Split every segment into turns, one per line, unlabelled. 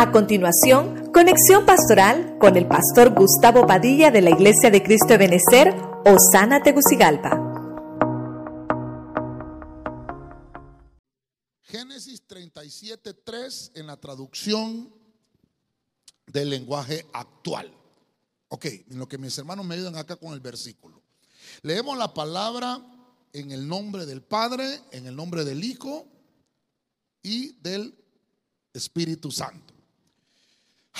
A continuación, conexión pastoral con el pastor Gustavo Padilla de la Iglesia de Cristo de Benecer, Osana Tegucigalpa.
Génesis 37.3 en la traducción del lenguaje actual. Ok, en lo que mis hermanos me ayudan acá con el versículo. Leemos la palabra en el nombre del Padre, en el nombre del Hijo y del Espíritu Santo.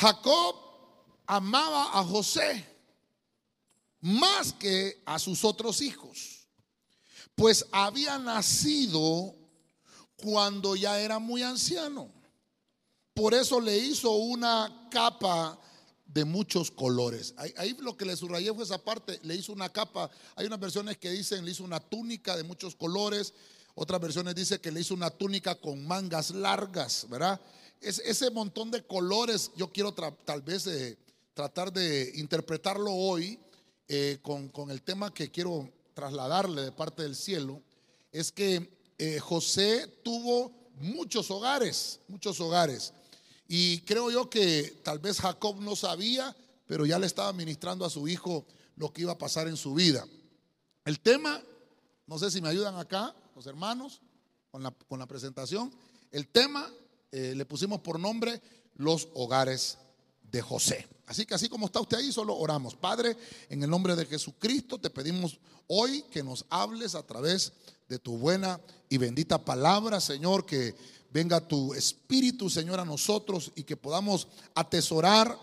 Jacob amaba a José más que a sus otros hijos, pues había nacido cuando ya era muy anciano. Por eso le hizo una capa de muchos colores. Ahí, lo que le subrayé fue esa parte, le hizo una capa. Hay unas versiones que dicen le hizo una túnica de muchos colores, otras versiones dicen que le hizo una túnica con mangas largas, ¿verdad? Es, ese montón de colores yo quiero tal vez eh, tratar de interpretarlo hoy eh, con, el tema que quiero trasladarle de parte del cielo, es que eh, José tuvo muchos hogares, muchos hogares. Y creo yo que tal vez Jacob no sabía, pero ya le estaba ministrando a su hijo lo que iba a pasar en su vida. El tema, no sé si me ayudan acá, los hermanos, con la, con la presentación. El tema eh, le pusimos por nombre los hogares de José. Así que así como está usted ahí, solo oramos. Padre, en el nombre de Jesucristo te pedimos hoy que nos hables a través de tu buena y bendita palabra, Señor, que venga tu Espíritu, Señor, a nosotros y que podamos atesorar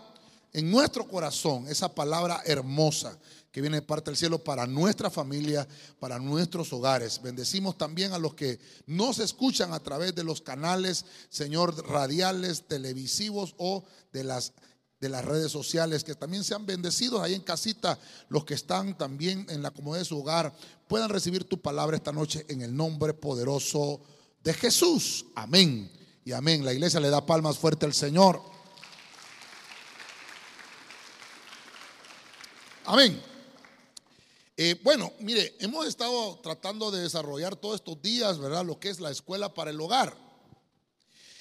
en nuestro corazón esa palabra hermosa que viene de parte del cielo para nuestra familia, para nuestros hogares. Bendecimos también a los que nos escuchan a través de los canales, Señor, radiales, televisivos o de las de las redes sociales, que también sean bendecidos ahí en casita, los que están también en la comodidad de su hogar, puedan recibir tu palabra esta noche en el nombre poderoso de Jesús. Amén. Y amén. La iglesia le da palmas fuerte al Señor. Amén. Eh, bueno, mire, hemos estado tratando de desarrollar todos estos días, ¿verdad? Lo que es la escuela para el hogar.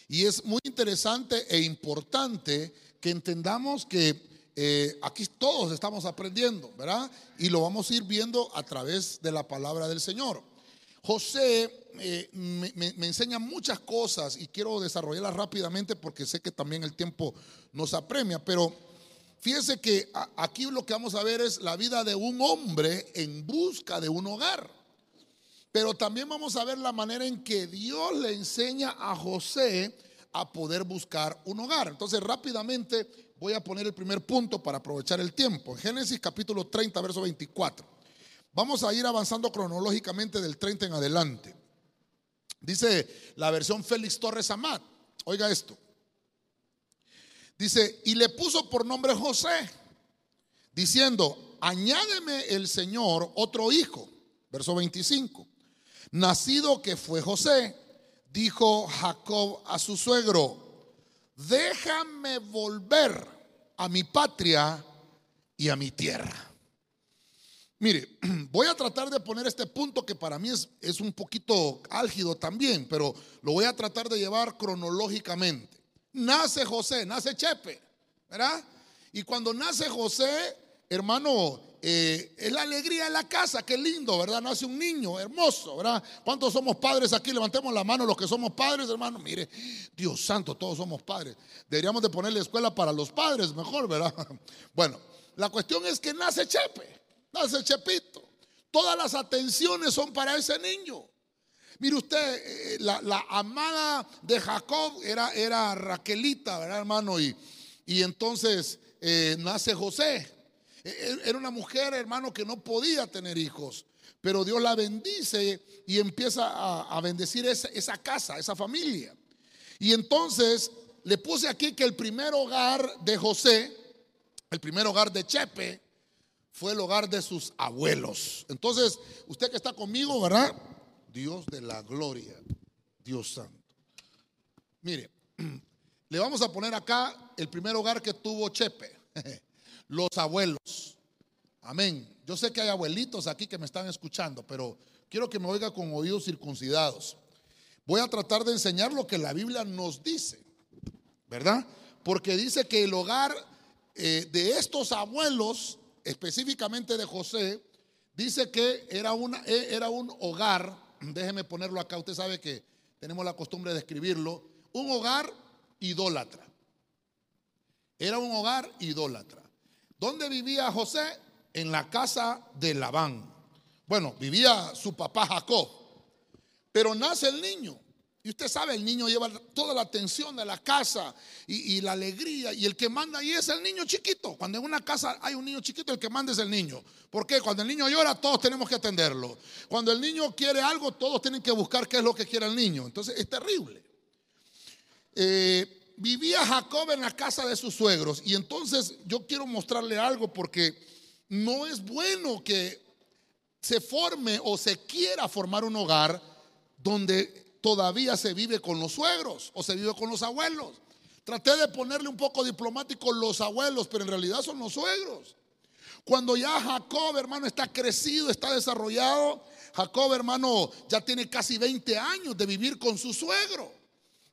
Y es muy interesante e importante que entendamos que eh, aquí todos estamos aprendiendo, ¿verdad? Y lo vamos a ir viendo a través de la palabra del Señor. José eh, me, enseña muchas cosas y quiero desarrollarlas rápidamente porque sé que también el tiempo nos apremia, pero fíjese que aquí lo que vamos a ver es la vida de un hombre en busca de un hogar. Pero también vamos a ver la manera en que Dios le enseña a José a poder buscar un hogar. Entonces rápidamente voy a poner el primer punto para aprovechar el tiempo. Génesis capítulo 30, verso 24. Vamos a ir avanzando cronológicamente del 30 en adelante. Dice la versión Félix Torres Amat. Oiga esto. Dice, y le puso por nombre José, diciendo, añádeme el Señor otro hijo. Verso 25. Nacido que fue José, dijo Jacob a su suegro, déjame volver a mi patria y a mi tierra. Mire, voy a tratar de poner este punto que para mí es, es, un poquito álgido también, pero lo voy a tratar de llevar cronológicamente. Nace José, nace Chepe, ¿verdad? Y cuando nace José, hermano, eh, es la alegría de la casa, qué lindo, ¿verdad? Nace un niño hermoso, ¿verdad? ¿Cuántos somos padres aquí? Levantemos la mano los que somos padres, hermano. Mire, Dios santo, todos somos padres. Deberíamos de ponerle escuela para los padres, mejor, ¿verdad? Bueno, la cuestión es que nace Chepe ese Chepito. Todas las atenciones son para ese niño. Mire usted, eh, la, amada de Jacob era, era Raquelita, ¿verdad, hermano? Y, y entonces eh, nace José. E, e, era una mujer, hermano, que no podía tener hijos. Pero Dios la bendice y empieza a, bendecir esa, esa casa, esa familia. Y entonces le puse aquí que el primer hogar de José, el primer hogar de Chepe, fue el hogar de sus abuelos. Entonces, usted que está conmigo, ¿verdad? Dios de la gloria, Dios santo. Mire, le vamos a poner acá el primer hogar que tuvo Chepe, los abuelos. Amén. Yo sé que hay abuelitos aquí que me están escuchando, pero quiero que me oiga con oídos circuncidados. Voy a tratar de enseñar lo que la Biblia nos dice, ¿verdad? porque dice que el hogar eh, de estos abuelos, específicamente de José, dice que era, una, eh, era un hogar, déjeme ponerlo acá, usted sabe que tenemos la costumbre de escribirlo, un hogar idólatra. Era un hogar idólatra. ¿Dónde vivía José? En la casa de Labán. Bueno, vivía su papá Jacob. Pero nace el niño. Y usted sabe, el niño lleva toda la atención de la casa y, la alegría. Y el que manda ahí es el niño chiquito. Cuando en una casa hay un niño chiquito, el que manda es el niño. ¿Por qué? Cuando el niño llora, todos tenemos que atenderlo. Cuando el niño quiere algo, todos tienen que buscar qué es lo que quiere el niño. Entonces es terrible. Eh, vivía Jacob en la casa de sus suegros. Y entonces yo quiero mostrarle algo porque no es bueno que se forme o se quiera formar un hogar donde todavía se vive con los suegros o se vive con los abuelos. Traté de ponerle un poco diplomático los abuelos, pero en realidad son los suegros. Cuando ya Jacob, hermano, está crecido, está desarrollado, Jacob, hermano, ya tiene casi 20 años de vivir con su suegro.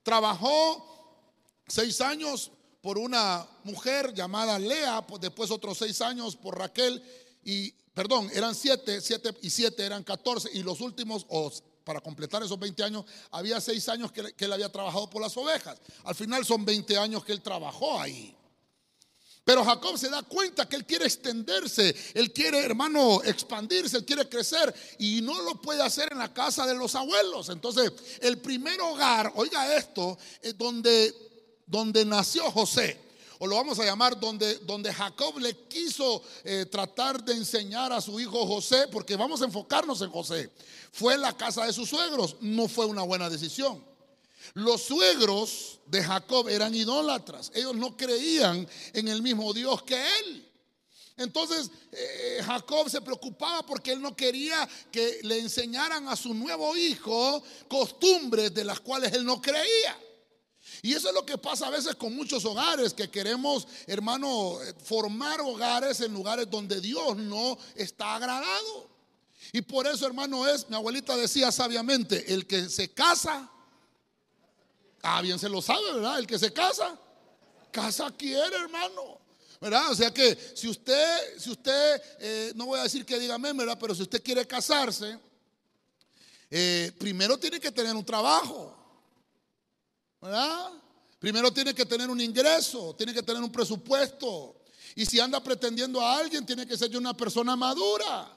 Trabajó seis años por una mujer llamada Lea, pues después otros seis años por Raquel y, perdón, eran siete, siete y siete eran 14 y los últimos, para completar esos 20 años, había 6 años que, él había trabajado por las ovejas. Al final son 20 años que él trabajó ahí. Pero Jacob se da cuenta que él quiere extenderse, él quiere, hermano, expandirse, él quiere crecer y no lo puede hacer en la casa de los abuelos. Entonces, el primer hogar, oiga esto, es donde, donde nació José o lo vamos a llamar donde, donde Jacob le quiso eh, tratar de enseñar a su hijo José, porque vamos a enfocarnos en José, fue la casa de sus suegros, no fue una buena decisión. Los suegros de Jacob eran idólatras, ellos no creían en el mismo Dios que él. Entonces eh, Jacob se preocupaba porque él no quería que le enseñaran a su nuevo hijo costumbres de las cuales él no creía. Y eso es lo que pasa a veces con muchos hogares, que queremos, hermano, formar hogares en lugares donde Dios no está agradado. Y por eso, hermano, es, mi abuelita decía sabiamente, el que se casa, ah, bien se lo sabe, ¿verdad? El que se casa, casa quiere, hermano. ¿verdad? O sea que si usted, si usted, eh, no voy a decir que diga ¿verdad? Pero si usted quiere casarse, eh, primero tiene que tener un trabajo. ¿Verdad? Primero tiene que tener un ingreso, tiene que tener un presupuesto. Y si anda pretendiendo a alguien, tiene que ser ya una persona madura,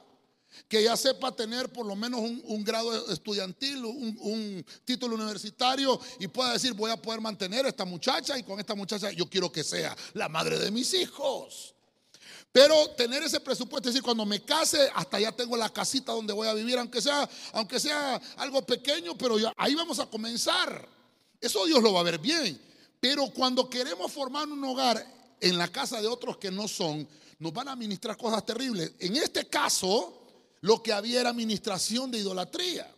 que ya sepa tener por lo menos un, grado estudiantil, un, título universitario y pueda decir, voy a poder mantener a esta muchacha y con esta muchacha yo quiero que sea la madre de mis hijos. Pero tener ese presupuesto, es decir, cuando me case, hasta ya tengo la casita donde voy a vivir, aunque sea, aunque sea algo pequeño, pero ahí vamos a comenzar. Eso Dios lo va a ver bien. Pero cuando queremos formar un hogar en la casa de otros que no son, nos van a administrar cosas terribles. En este caso, lo que había era administración de idolatría.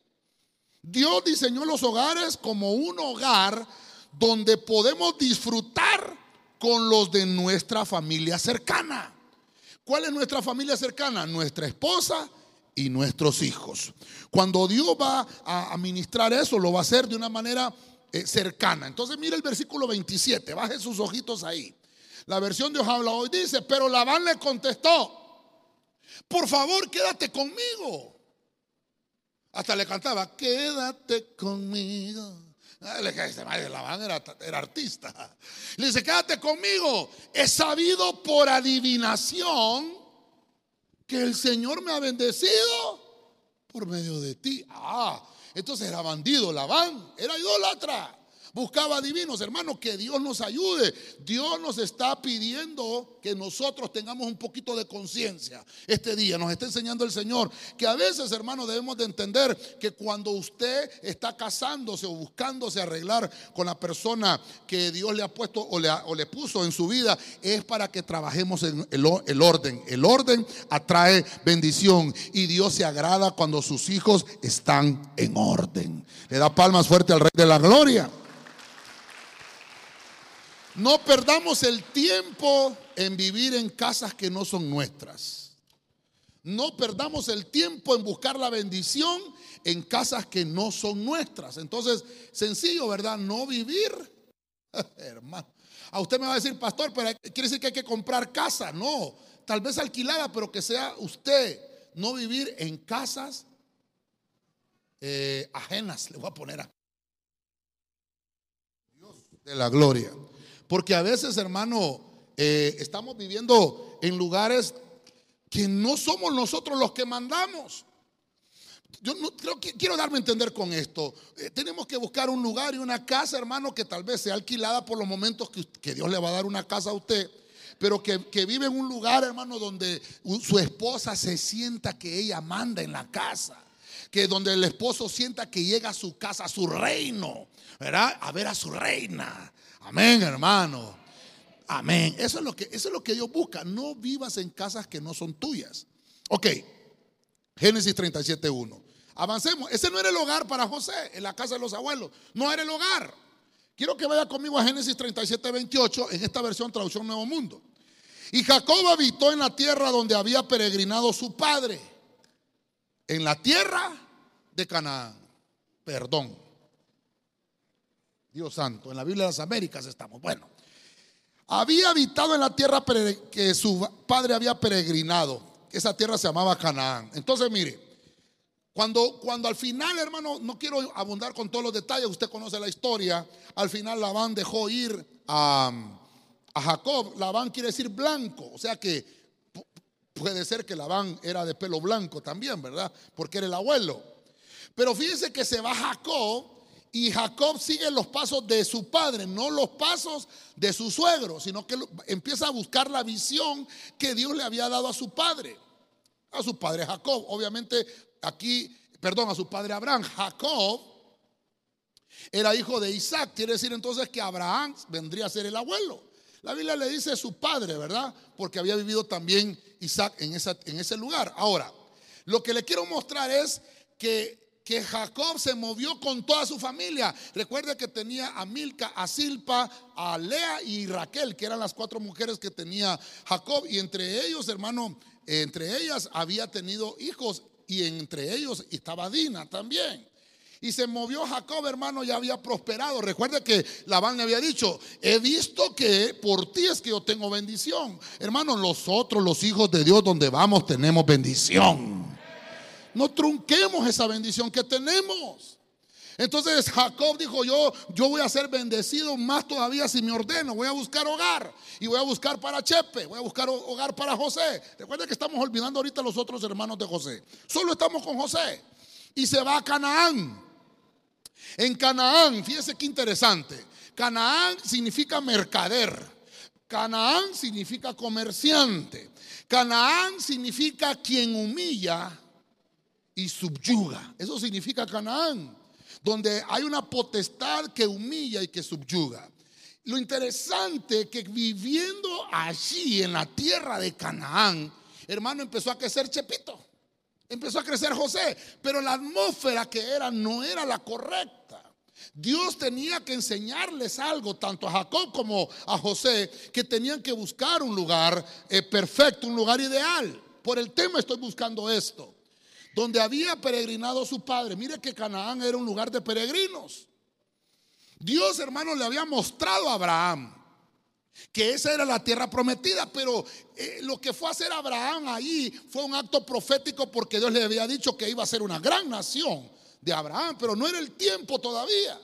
Dios diseñó los hogares como un hogar donde podemos disfrutar con los de nuestra familia cercana. ¿Cuál es nuestra familia cercana? Nuestra esposa y nuestros hijos. Cuando Dios va a administrar eso, lo va a hacer de una manera eh, cercana. Entonces mire el versículo 27, baje sus ojitos ahí. La versión de Dios habla hoy dice, pero Labán le contestó, por favor quédate conmigo. Hasta le cantaba, quédate conmigo. Ah, Labán era, era artista. Le dice, quédate conmigo. He sabido por adivinación que el Señor me ha bendecido por medio de ti. Ah, entonces era bandido, Labán, era idólatra. Buscaba divinos, hermanos, que Dios nos ayude. Dios nos está pidiendo que nosotros tengamos un poquito de conciencia este día. Nos está enseñando el Señor que a veces, hermanos, debemos de entender que cuando usted está casándose o buscándose arreglar con la persona que Dios le ha puesto o le, o le puso en su vida, es para que trabajemos en el, el orden. El orden atrae bendición y Dios se agrada cuando sus hijos están en orden. Le da palmas fuerte al Rey de la Gloria. No perdamos el tiempo en vivir en casas que no son nuestras. No perdamos el tiempo en buscar la bendición en casas que no son nuestras. Entonces, sencillo, ¿verdad? No vivir Hermano, a usted me va a decir, pastor, pero quiere decir que hay que comprar casa. No, tal vez alquilada, pero que sea usted, no vivir en casas eh, ajenas. Le voy a poner a Dios de la gloria. Porque a veces, hermano, eh, estamos viviendo en lugares que no somos nosotros los que mandamos. Yo no, quiero darme a entender con esto. Eh, tenemos que buscar un lugar y una casa, hermano, que tal vez sea alquilada por los momentos que, Dios le va a dar una casa a usted. Pero que, que, vive en un lugar, hermano, donde su esposa se sienta que ella manda en la casa. Que donde el esposo sienta que llega a su casa, a su reino, ¿verdad? A ver a su reina. Amén, hermano. Amén. Eso es lo que, eso es lo que Dios busca. No vivas en casas que no son tuyas. Ok. Génesis 37.1. Avancemos. Ese no era el hogar para José, en la casa de los abuelos. No era el hogar. Quiero que vaya conmigo a Génesis 37.28 en esta versión traducción Nuevo Mundo. Y Jacob habitó en la tierra donde había peregrinado su padre. En la tierra de Canaán. Perdón. Dios santo, en la Biblia de las Américas estamos. Bueno, había habitado en la tierra que su padre había peregrinado esa tierra se llamaba Canaán. Entonces, mire, cuando, cuando al final, hermano, no quiero abundar con todos los detalles, usted conoce la historia, al final Labán dejó ir a, a Jacob. Labán quiere decir blanco, o sea que puede ser que Labán era de pelo blanco también, ¿verdad? Porque era el abuelo. Pero fíjense que se va Jacob y Jacob sigue los pasos de su padre, no los pasos de su suegro, sino que empieza a buscar la visión que Dios le había dado a su padre, a su padre Jacob. Obviamente aquí, perdón, a su padre Abraham. Jacob era hijo de Isaac, quiere decir entonces que Abraham vendría a ser el abuelo. La Biblia le dice su padre, ¿verdad? Porque había vivido también Isaac en, en ese lugar. Ahora, lo que le quiero mostrar es que que Jacob se movió con toda su familia. Recuerde que tenía a Milca, a Silpa, a Lea y Raquel, que eran las cuatro mujeres que tenía Jacob. Y entre ellos, hermano, entre ellas había tenido hijos y entre ellos estaba Dina también. Y se movió Jacob, hermano, ya había prosperado. Recuerde que Labán le había dicho, he visto que por ti es que yo tengo bendición. Hermano, nosotros los hijos de Dios donde vamos tenemos bendición. No trunquemos esa bendición que tenemos. Entonces Jacob dijo, yo, yo voy a ser bendecido más todavía si me ordeno. Voy a buscar hogar y voy a buscar para Chepe, voy a buscar hogar para José. Recuerda que estamos olvidando ahorita los otros hermanos de José. Solo estamos con José. Y se va a Canaán. En Canaán, fíjese qué interesante. Canaán significa mercader. Canaán significa comerciante. Canaán significa quien humilla y subyuga. Eso significa Canaán, donde hay una potestad que humilla y que subyuga. Lo interesante que viviendo allí en la tierra de Canaán, hermano, empezó a crecer Chepito. Empezó a crecer José, pero la atmósfera que era no era la correcta. Dios tenía que enseñarles algo, tanto a Jacob como a José, que tenían que buscar un lugar eh, perfecto, un lugar ideal. Por el tema estoy buscando esto donde había peregrinado su padre. Mire que Canaán era un lugar de peregrinos. Dios, hermano, le había mostrado a Abraham que esa era la tierra prometida, pero eh, lo que fue a hacer Abraham ahí fue un acto profético porque Dios le había dicho que iba a ser una gran nación de Abraham, pero no era el tiempo todavía.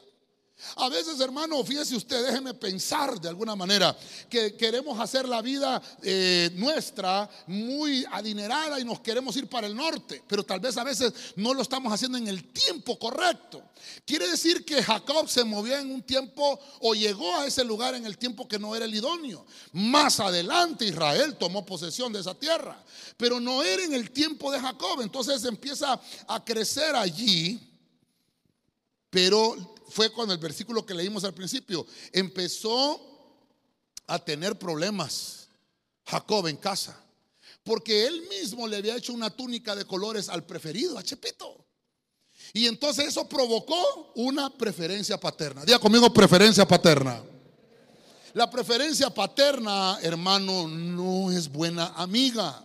A veces, hermano, fíjese usted, déjeme pensar de alguna manera que queremos hacer la vida eh, nuestra muy adinerada y nos queremos ir para el norte, pero tal vez a veces no lo estamos haciendo en el tiempo correcto. Quiere decir que Jacob se movió en un tiempo o llegó a ese lugar en el tiempo que no era el idóneo. Más adelante Israel tomó posesión de esa tierra, pero no era en el tiempo de Jacob. Entonces empieza a crecer allí, pero fue cuando el versículo que leímos al principio empezó a tener problemas Jacob en casa. Porque él mismo le había hecho una túnica de colores al preferido, a Chepito. Y entonces eso provocó una preferencia paterna. Diga conmigo preferencia paterna. La preferencia paterna, hermano, no es buena amiga.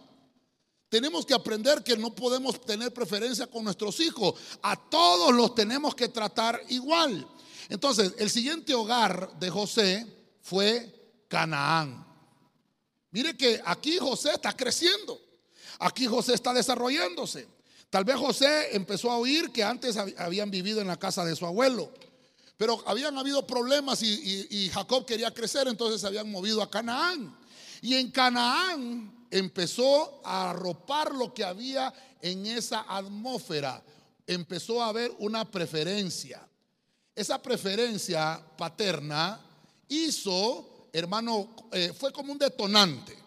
Tenemos que aprender que no podemos tener preferencia con nuestros hijos. A todos los tenemos que tratar igual. Entonces, el siguiente hogar de José fue Canaán. Mire que aquí José está creciendo. Aquí José está desarrollándose. Tal vez José empezó a oír que antes habían vivido en la casa de su abuelo. Pero habían habido problemas y, Jacob quería crecer, entonces se habían movido a Canaán. Y en Canaán empezó a arropar lo que había en esa atmósfera. Empezó a haber una preferencia. Esa preferencia paterna hizo, hermano, eh, fue como un detonante.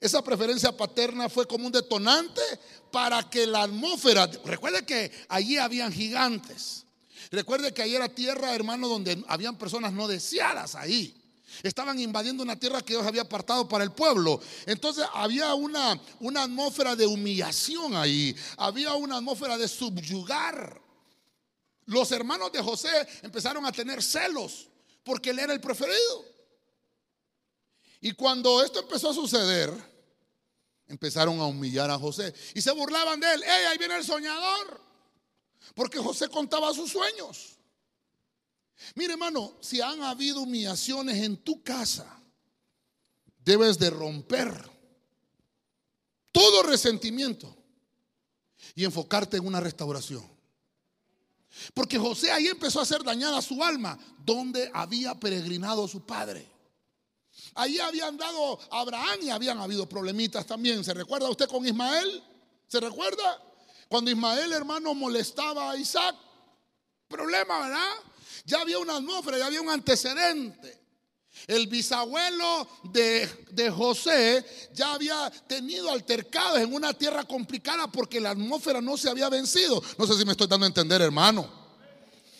Esa preferencia paterna fue como un detonante para que la atmósfera, recuerde que allí habían gigantes. Recuerde que ahí era tierra, hermano, donde habían personas no deseadas ahí. Estaban invadiendo una tierra que Dios había apartado para el pueblo. Entonces había una, una atmósfera de humillación ahí. Había una atmósfera de subyugar. Los hermanos de José empezaron a tener celos porque él era el preferido. Y cuando esto empezó a suceder, empezaron a humillar a José y se burlaban de él. ¡Ey, ahí viene el soñador! Porque José contaba sus sueños. Mire, hermano, si han habido humillaciones en tu casa, debes de romper todo resentimiento y enfocarte en una restauración. Porque José ahí empezó a hacer dañada su alma, donde había peregrinado su padre. Allí habían dado Abraham y habían habido problemitas también. ¿Se recuerda usted con Ismael? ¿Se recuerda? Cuando Ismael, hermano, molestaba a Isaac. Problema, ¿verdad? Ya había una atmósfera, ya había un antecedente. El bisabuelo de, de, José ya había tenido altercados en una tierra complicada porque la atmósfera no se había vencido. No sé si me estoy dando a entender, hermano.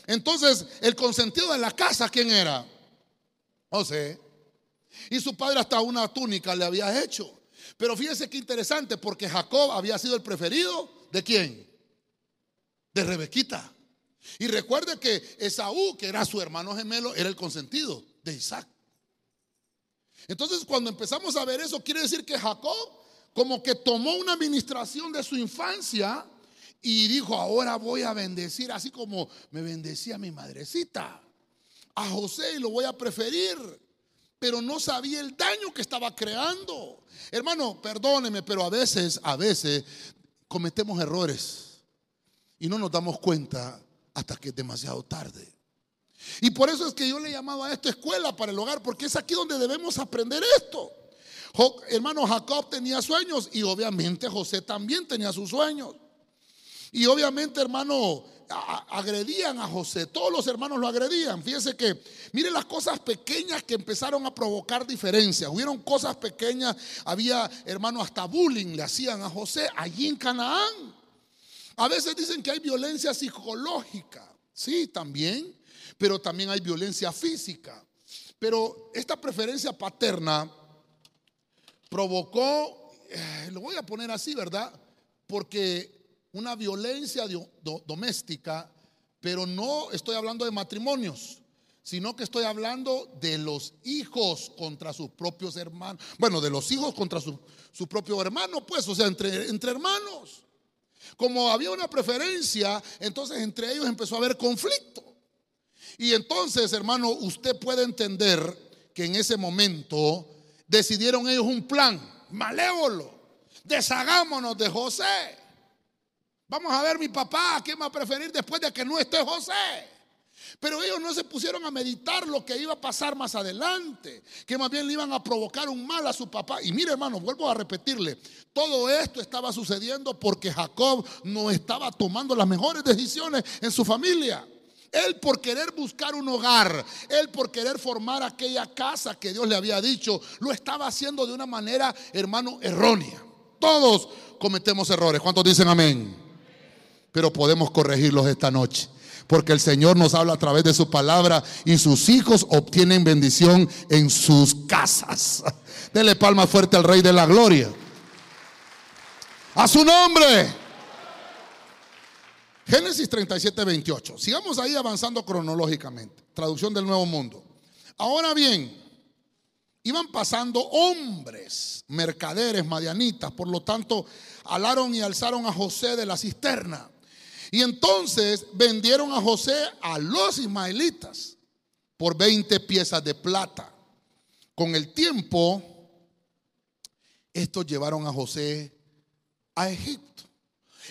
Entonces, el consentido de la casa, ¿quién era? José. Y su padre hasta una túnica le había hecho. Pero fíjese qué interesante, porque Jacob había sido el preferido de quién? De Rebequita. Y recuerde que Esaú, que era su hermano gemelo, era el consentido de Isaac. Entonces, cuando empezamos a ver eso, quiere decir que Jacob como que tomó una administración de su infancia y dijo, ahora voy a bendecir, así como me bendecía mi madrecita. A José y lo voy a preferir pero no sabía el daño que estaba creando. Hermano, perdóneme, pero a veces, a veces cometemos errores y no nos damos cuenta hasta que es demasiado tarde. Y por eso es que yo le he llamado a esto escuela para el hogar, porque es aquí donde debemos aprender esto. hermano, Jacob tenía sueños y obviamente José también tenía sus sueños. Y obviamente, hermano, agredían a José, todos los hermanos lo agredían. Fíjense que, miren las cosas pequeñas que empezaron a provocar diferencias. Hubieron cosas pequeñas, había hermano hasta bullying le hacían a José allí en Canaán. A veces dicen que hay violencia psicológica, sí, también, pero también hay violencia física. Pero esta preferencia paterna provocó, eh, lo voy a poner así, ¿verdad? Porque una violencia doméstica, pero no estoy hablando de matrimonios, sino que estoy hablando de los hijos contra sus propios hermanos. Bueno, de los hijos contra su, propio hermano, pues, o sea, entre, entre hermanos. Como había una preferencia, entonces entre ellos empezó a haber conflicto. Y entonces, hermano, usted puede entender que en ese momento decidieron ellos un plan malévolo. Deshagámonos de José. Vamos a ver mi papá, ¿a quién va a preferir después de que no esté José? Pero ellos no se pusieron a meditar lo que iba a pasar más adelante, que más bien le iban a provocar un mal a su papá. Y mire hermano, vuelvo a repetirle, todo esto estaba sucediendo porque Jacob no estaba tomando las mejores decisiones en su familia. Él por querer buscar un hogar, él por querer formar aquella casa que Dios le había dicho, lo estaba haciendo de una manera, hermano, errónea. Todos cometemos errores. ¿Cuántos dicen amén? pero podemos corregirlos esta noche. Porque el Señor nos habla a través de su palabra y sus hijos obtienen bendición en sus casas. Dele palma fuerte al Rey de la Gloria. A su nombre. Génesis 37, 28. Sigamos ahí avanzando cronológicamente. Traducción del Nuevo Mundo. Ahora bien, iban pasando hombres, mercaderes, madianitas. Por lo tanto, alaron y alzaron a José de la cisterna y entonces vendieron a José a los ismaelitas. por 20 piezas de plata. Con el tiempo, estos llevaron a José a Egipto.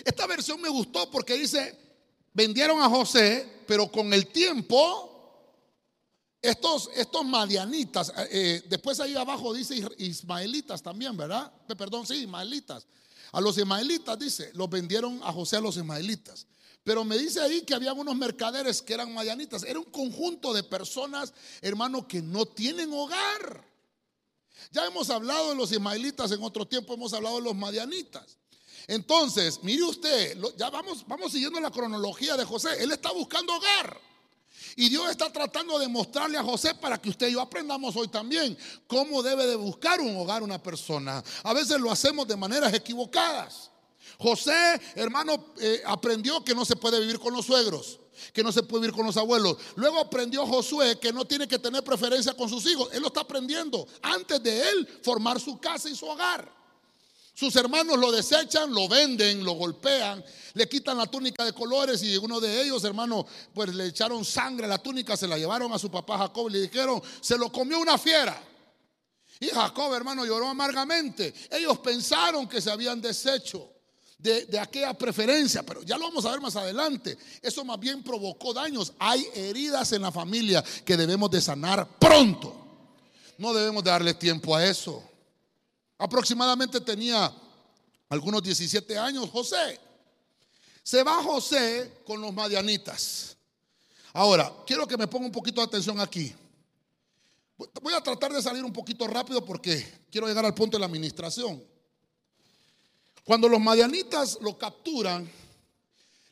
Esta versión me gustó porque dice, vendieron a José, pero con el tiempo, estos, estos madianitas, eh, eh, después ahí abajo dice ismaelitas también, ¿verdad? Perdón, sí, ismaelitas. A los ismaelitas dice, los vendieron a José a los ismaelitas. Pero me dice ahí que había unos mercaderes que eran madianitas. Era un conjunto de personas, hermano, que no tienen hogar. Ya hemos hablado de los ismaelitas en otro tiempo, hemos hablado de los madianitas. Entonces, mire usted, ya vamos, vamos siguiendo la cronología de José. Él está buscando hogar. Y Dios está tratando de mostrarle a José para que usted y yo aprendamos hoy también cómo debe de buscar un hogar una persona. A veces lo hacemos de maneras equivocadas. José, hermano, eh, aprendió que no se puede vivir con los suegros, que no se puede vivir con los abuelos. Luego aprendió Josué que no tiene que tener preferencia con sus hijos. Él lo está aprendiendo antes de él formar su casa y su hogar. Sus hermanos lo desechan, lo venden, lo golpean, le quitan la túnica de colores y uno de ellos, hermano, pues le echaron sangre a la túnica, se la llevaron a su papá Jacob y le dijeron, se lo comió una fiera. Y Jacob, hermano, lloró amargamente. Ellos pensaron que se habían deshecho de, aquella preferencia, pero ya lo vamos a ver más adelante. Eso más bien provocó daños. Hay heridas en la familia que debemos de sanar pronto. No debemos darle tiempo a eso. Aproximadamente tenía algunos 17 años José. Se va José con los madianitas. Ahora, quiero que me ponga un poquito de atención aquí. Voy a tratar de salir un poquito rápido porque quiero llegar al punto de la administración. Cuando los madianitas lo capturan,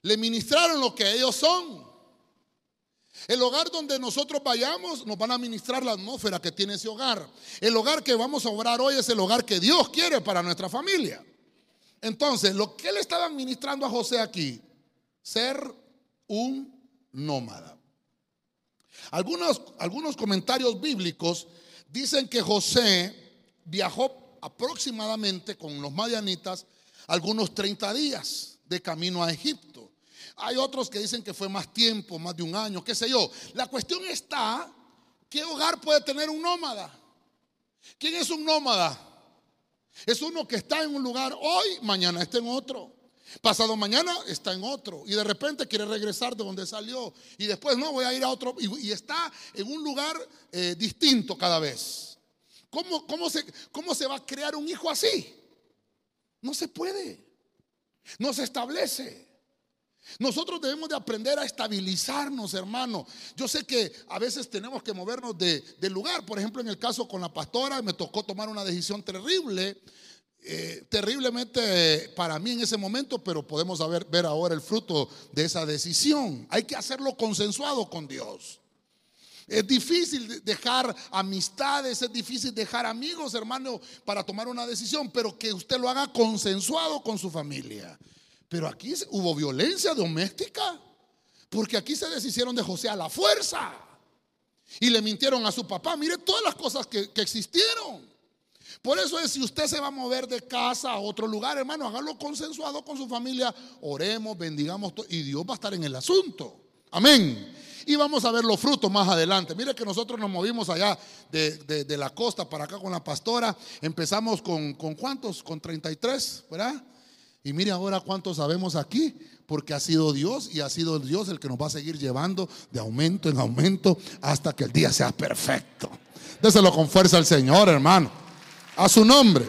le ministraron lo que ellos son. El hogar donde nosotros vayamos nos van a administrar la atmósfera que tiene ese hogar. El hogar que vamos a obrar hoy es el hogar que Dios quiere para nuestra familia. Entonces, lo que le estaba administrando a José aquí, ser un nómada. Algunos, algunos comentarios bíblicos dicen que José viajó aproximadamente con los madianitas algunos 30 días de camino a Egipto. Hay otros que dicen que fue más tiempo, más de un año, qué sé yo. La cuestión está, ¿qué hogar puede tener un nómada? ¿Quién es un nómada? Es uno que está en un lugar hoy, mañana está en otro. Pasado mañana está en otro y de repente quiere regresar de donde salió y después no voy a ir a otro y, está en un lugar eh, distinto cada vez. ¿Cómo, cómo, se, ¿Cómo se va a crear un hijo así? No se puede, no se establece. Nosotros debemos de aprender a estabilizarnos, hermano. Yo sé que a veces tenemos que movernos de, lugar. Por ejemplo, en el caso con la pastora, me tocó tomar una decisión terrible, eh, terriblemente para mí en ese momento, pero podemos ver ahora el fruto de esa decisión. Hay que hacerlo consensuado con Dios. Es difícil dejar amistades, es difícil dejar amigos, hermano, para tomar una decisión, pero que usted lo haga consensuado con su familia. Pero aquí hubo violencia doméstica, porque aquí se deshicieron de José a la fuerza y le mintieron a su papá. Mire todas las cosas que, existieron. Por eso es, si usted se va a mover de casa a otro lugar, hermano, hágalo consensuado con su familia, oremos, bendigamos y Dios va a estar en el asunto. Amén. Y vamos a ver los frutos más adelante. Mire que nosotros nos movimos allá de, la costa para acá con la pastora. Empezamos con, con cuántos? Con 33, ¿verdad? Y mire ahora cuánto sabemos aquí, porque ha sido Dios y ha sido Dios el que nos va a seguir llevando de aumento en aumento hasta que el día sea perfecto. Déselo con fuerza al Señor, hermano. A su nombre.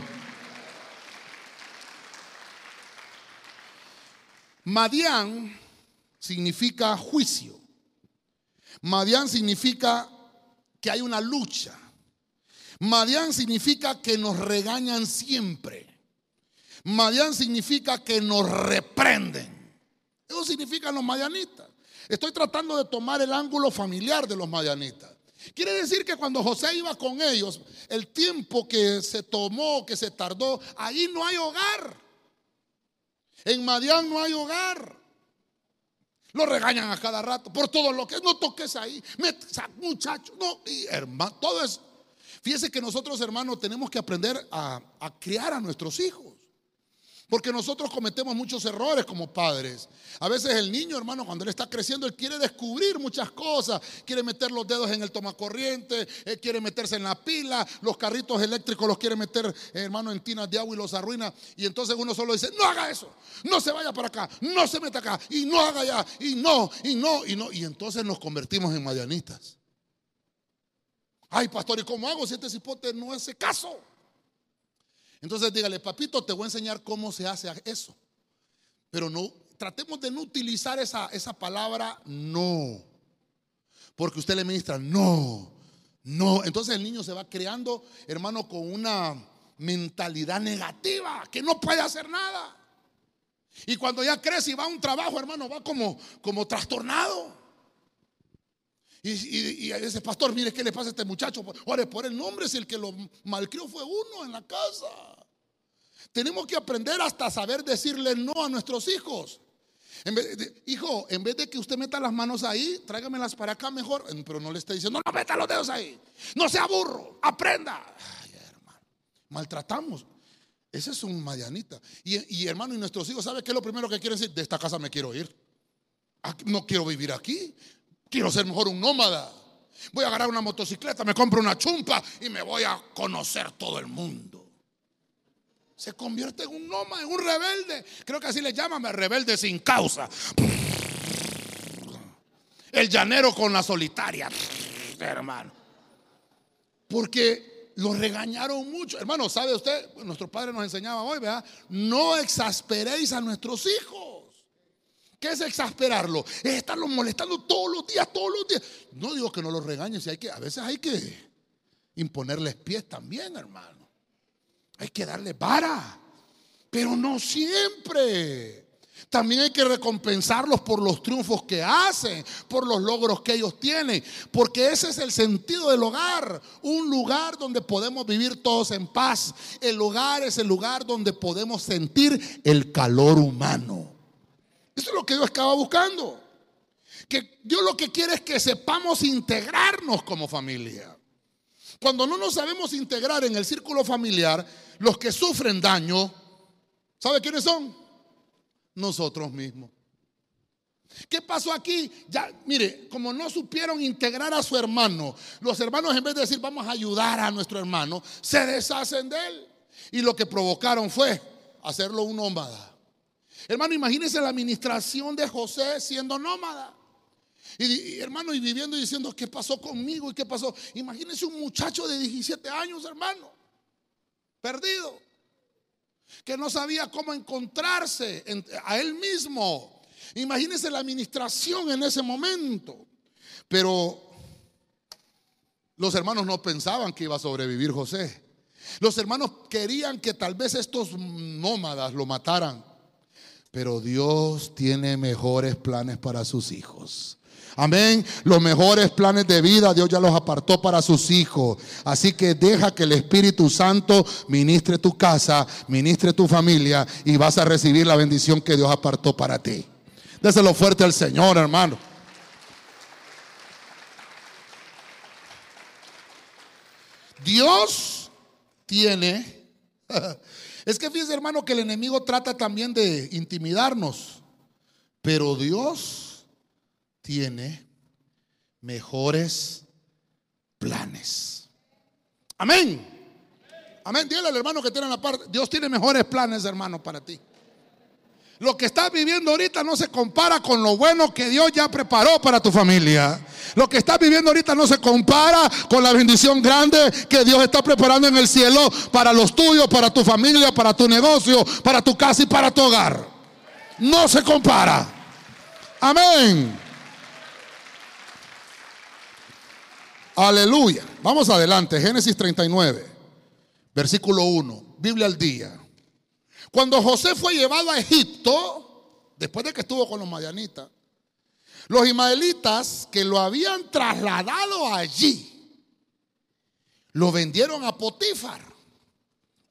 Madián significa juicio. Madián significa que hay una lucha. Madián significa que nos regañan siempre. Madián significa que nos reprenden. Eso significan los madianitas. Estoy tratando de tomar el ángulo familiar de los madianitas. Quiere decir que cuando José iba con ellos, el tiempo que se tomó, que se tardó, ahí no hay hogar. En Madián no hay hogar. Lo regañan a cada rato por todo lo que no toques ahí, muchacho, no, y hermano, todo es. Fíjese que nosotros, hermanos, tenemos que aprender a, a criar a nuestros hijos. Porque nosotros cometemos muchos errores como padres. A veces el niño, hermano, cuando él está creciendo, él quiere descubrir muchas cosas. Quiere meter los dedos en el tomacorriente, él quiere meterse en la pila, los carritos eléctricos los quiere meter, hermano, en tinas de agua y los arruina. Y entonces uno solo dice, no haga eso, no se vaya para acá, no se meta acá, y no haga allá, y no, y no, y no. Y entonces nos convertimos en madianistas. Ay, pastor, ¿y cómo hago si este cipote no hace caso? Entonces dígale, papito, te voy a enseñar cómo se hace eso. Pero no, tratemos de no utilizar esa, esa palabra no. Porque usted le ministra, no, no. Entonces el niño se va creando, hermano, con una mentalidad negativa, que no puede hacer nada. Y cuando ya crece y va a un trabajo, hermano, va como, como trastornado. Y, y, y, pastor, mire qué le pasa a este muchacho. Ore por el nombre, si el que lo malcrió fue uno en la casa. Tenemos que aprender hasta saber decirle no a nuestros hijos. hijo, en vez de que usted meta las manos ahí, tráigamelas para acá mejor. Pero no le esté diciendo, no, no meta los dedos ahí. No sea burro, aprenda. Ay, hermano, maltratamos. Ese es un mayanita. Y, hermano, y nuestros hijos, ¿sabe qué es lo primero que quieren decir? De esta casa me quiero ir. No quiero vivir aquí. Quiero ser mejor un nómada. Voy a agarrar una motocicleta, me compro una chumpa y me voy a conocer todo el mundo. Se convierte en un nómada, en un rebelde. Creo que así le llaman, rebelde sin causa. El llanero con la solitaria, hermano. Porque lo regañaron mucho. Hermano, ¿sabe usted? Nuestro padre nos enseñaba hoy, ¿verdad? No exasperéis a nuestros hijos. ¿Qué es exasperarlo? Es estarlo molestando todos los días, todos los días. No digo que no lo regañes, hay que, a veces hay que imponerles pies también, hermano. Hay que darle vara, pero no siempre. También hay que recompensarlos por los triunfos que hacen, por los logros que ellos tienen, porque ese es el sentido del hogar, un lugar donde podemos vivir todos en paz. El hogar es el lugar donde podemos sentir el calor humano. Eso es lo que Dios estaba buscando. Que Dios lo que quiere es que sepamos integrarnos como familia. Cuando no nos sabemos integrar en el círculo familiar, los que sufren daño, ¿sabe quiénes son? Nosotros mismos. ¿Qué pasó aquí? Ya, mire, como no supieron integrar a su hermano, los hermanos en vez de decir vamos a ayudar a nuestro hermano, se deshacen de él. Y lo que provocaron fue hacerlo un nómada. Hermano, imagínense la administración de José siendo nómada. Y, hermano, y viviendo y diciendo, ¿qué pasó conmigo? ¿Y qué pasó? Imagínense un muchacho de 17 años, hermano, perdido, que no sabía cómo encontrarse a él mismo. Imagínense la administración en ese momento. Pero los hermanos no pensaban que iba a sobrevivir José. Los hermanos querían que tal vez estos nómadas lo mataran. Pero Dios tiene mejores planes para sus hijos. Amén. Los mejores planes de vida Dios ya los apartó para sus hijos. Así que deja que el Espíritu Santo ministre tu casa, ministre tu familia y vas a recibir la bendición que Dios apartó para ti. Déselo fuerte al Señor, hermano. Dios tiene Es que fíjese, hermano, que el enemigo trata también de intimidarnos. Pero Dios tiene mejores planes. Amén. Amén. Dígale al hermano que tiene la parte. Dios tiene mejores planes, hermano, para ti. Lo que estás viviendo ahorita no se compara con lo bueno que Dios ya preparó para tu familia. Lo que estás viviendo ahorita no se compara con la bendición grande que Dios está preparando en el cielo para los tuyos, para tu familia, para tu negocio, para tu casa y para tu hogar. No se compara. Amén. Aleluya. Vamos adelante. Génesis 39, versículo 1. Biblia al día. Cuando José fue llevado a Egipto, después de que estuvo con los madianitas, los ismaelitas que lo habían trasladado allí, lo vendieron a Potifar,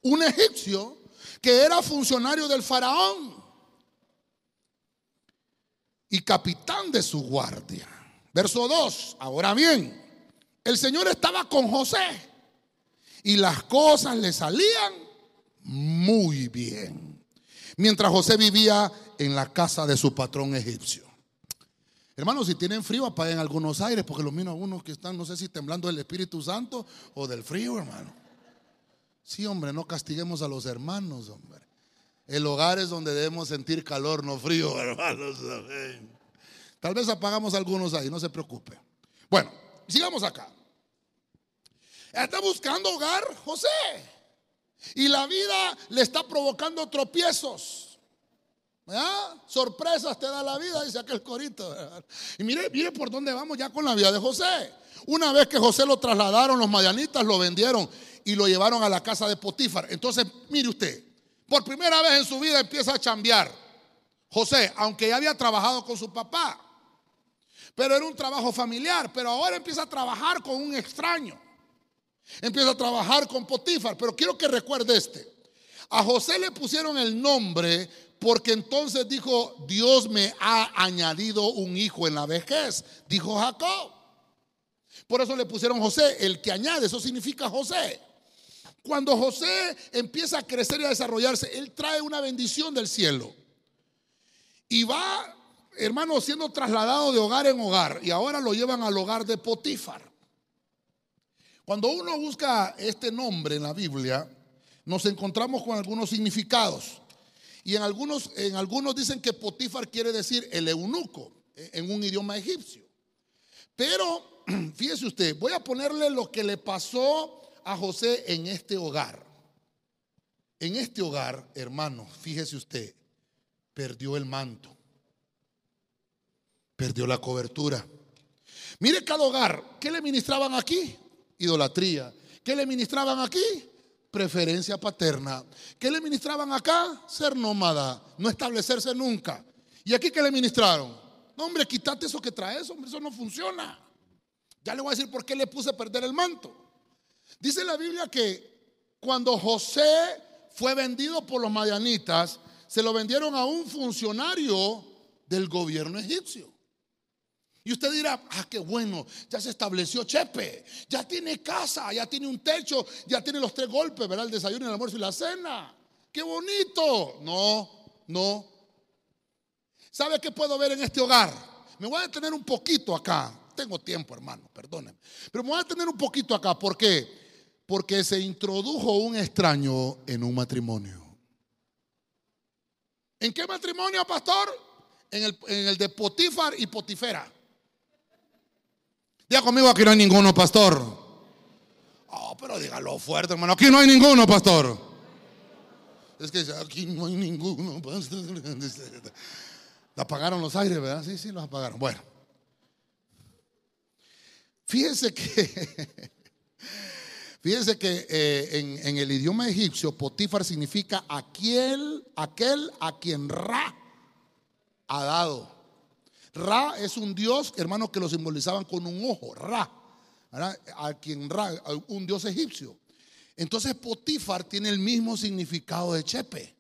un egipcio que era funcionario del faraón y capitán de su guardia. Verso 2, ahora bien, el Señor estaba con José y las cosas le salían muy bien. mientras José vivía en la casa de su patrón egipcio. Hermanos, si tienen frío, apaguen algunos aires, porque los miro a unos que están, no sé si temblando del Espíritu Santo o del frío, hermano. Sí, hombre, no castiguemos a los hermanos, hombre. El hogar es donde debemos sentir calor, no frío, hermanos. Tal vez apagamos algunos ahí, no se preocupe. Bueno, sigamos acá. Está buscando hogar José. Y la vida le está provocando tropiezos. Sorpresas te da la vida, dice aquel corito. Y mire, mire por dónde vamos ya con la vida de José. Una vez que José lo trasladaron, los mayanitas lo vendieron y lo llevaron a la casa de Potifar. Entonces, mire usted, por primera vez en su vida empieza a chambear. José, aunque ya había trabajado con su papá, pero era un trabajo familiar, pero ahora empieza a trabajar con un extraño. Empieza a trabajar con Potifar, pero quiero que recuerde este. A José le pusieron el nombre porque entonces dijo, Dios me ha añadido un hijo en la vejez, dijo Jacob. Por eso le pusieron José, el que añade, eso significa José. Cuando José empieza a crecer y a desarrollarse, él trae una bendición del cielo. Y va, hermano, siendo trasladado de hogar en hogar. Y ahora lo llevan al hogar de Potifar. Cuando uno busca este nombre en la Biblia, nos encontramos con algunos significados. Y en algunos, en algunos dicen que Potifar quiere decir el eunuco eh, en un idioma egipcio. Pero fíjese usted, voy a ponerle lo que le pasó a José en este hogar. En este hogar, hermano, fíjese usted, perdió el manto, perdió la cobertura. Mire cada hogar, ¿qué le ministraban aquí? Idolatría. ¿Qué le ministraban aquí? Preferencia paterna. ¿Qué le ministraban acá? Ser nómada, no establecerse nunca. ¿Y aquí qué le ministraron? No, hombre, quítate eso que traes, hombre, eso no funciona. Ya le voy a decir por qué le puse a perder el manto. Dice la Biblia que cuando José fue vendido por los madianitas, se lo vendieron a un funcionario del gobierno egipcio. Y usted dirá, ah, qué bueno, ya se estableció Chepe, ya tiene casa, ya tiene un techo, ya tiene los tres golpes, ¿verdad? El desayuno, el almuerzo y la cena. Qué bonito. No, no. ¿Sabe qué puedo ver en este hogar? Me voy a detener un poquito acá. Tengo tiempo, hermano, perdónenme. Pero me voy a detener un poquito acá. ¿Por qué? Porque se introdujo un extraño en un matrimonio. ¿En qué matrimonio, pastor? En el, en el de Potifar y Potifera. Diga conmigo, aquí no hay ninguno, pastor. Oh, pero dígalo fuerte, hermano. Aquí no hay ninguno, pastor. Es que aquí no hay ninguno, pastor. Apagaron los aires, ¿verdad? Sí, sí, los apagaron. Bueno. Fíjense que, fíjense que eh, en, el idioma egipcio, Potifar significa aquel, aquel a quien Ra ha dado. Ra es un dios, hermano, que lo simbolizaban con un ojo, Ra. A quien Ra, un dios egipcio. Entonces Potifar tiene el mismo significado de Chepe.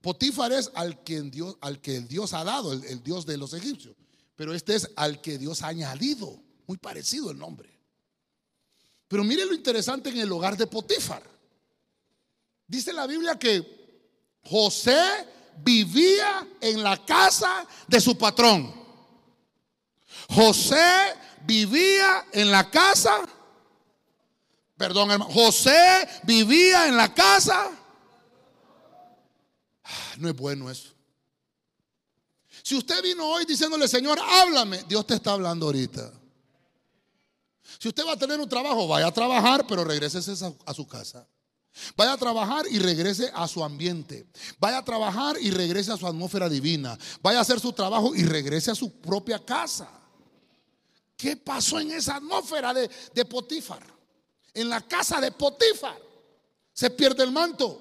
Potifar es al que Dios, al que Dios ha dado, el, el Dios de los egipcios. Pero este es al que Dios ha añadido. Muy parecido el nombre. Pero mire lo interesante en el hogar de Potifar. Dice la Biblia que José vivía en la casa de su patrón. José vivía en la casa, perdón hermano, José vivía en la casa. Ah, no es bueno eso. Si usted vino hoy diciéndole, Señor, háblame, Dios te está hablando ahorita. Si usted va a tener un trabajo, vaya a trabajar, pero regrese a su casa. Vaya a trabajar y regrese a su ambiente. Vaya a trabajar y regrese a su atmósfera divina. Vaya a hacer su trabajo y regrese a su propia casa. ¿Qué pasó en esa atmósfera de, de Potifar? En la casa de Potifar se pierde el manto.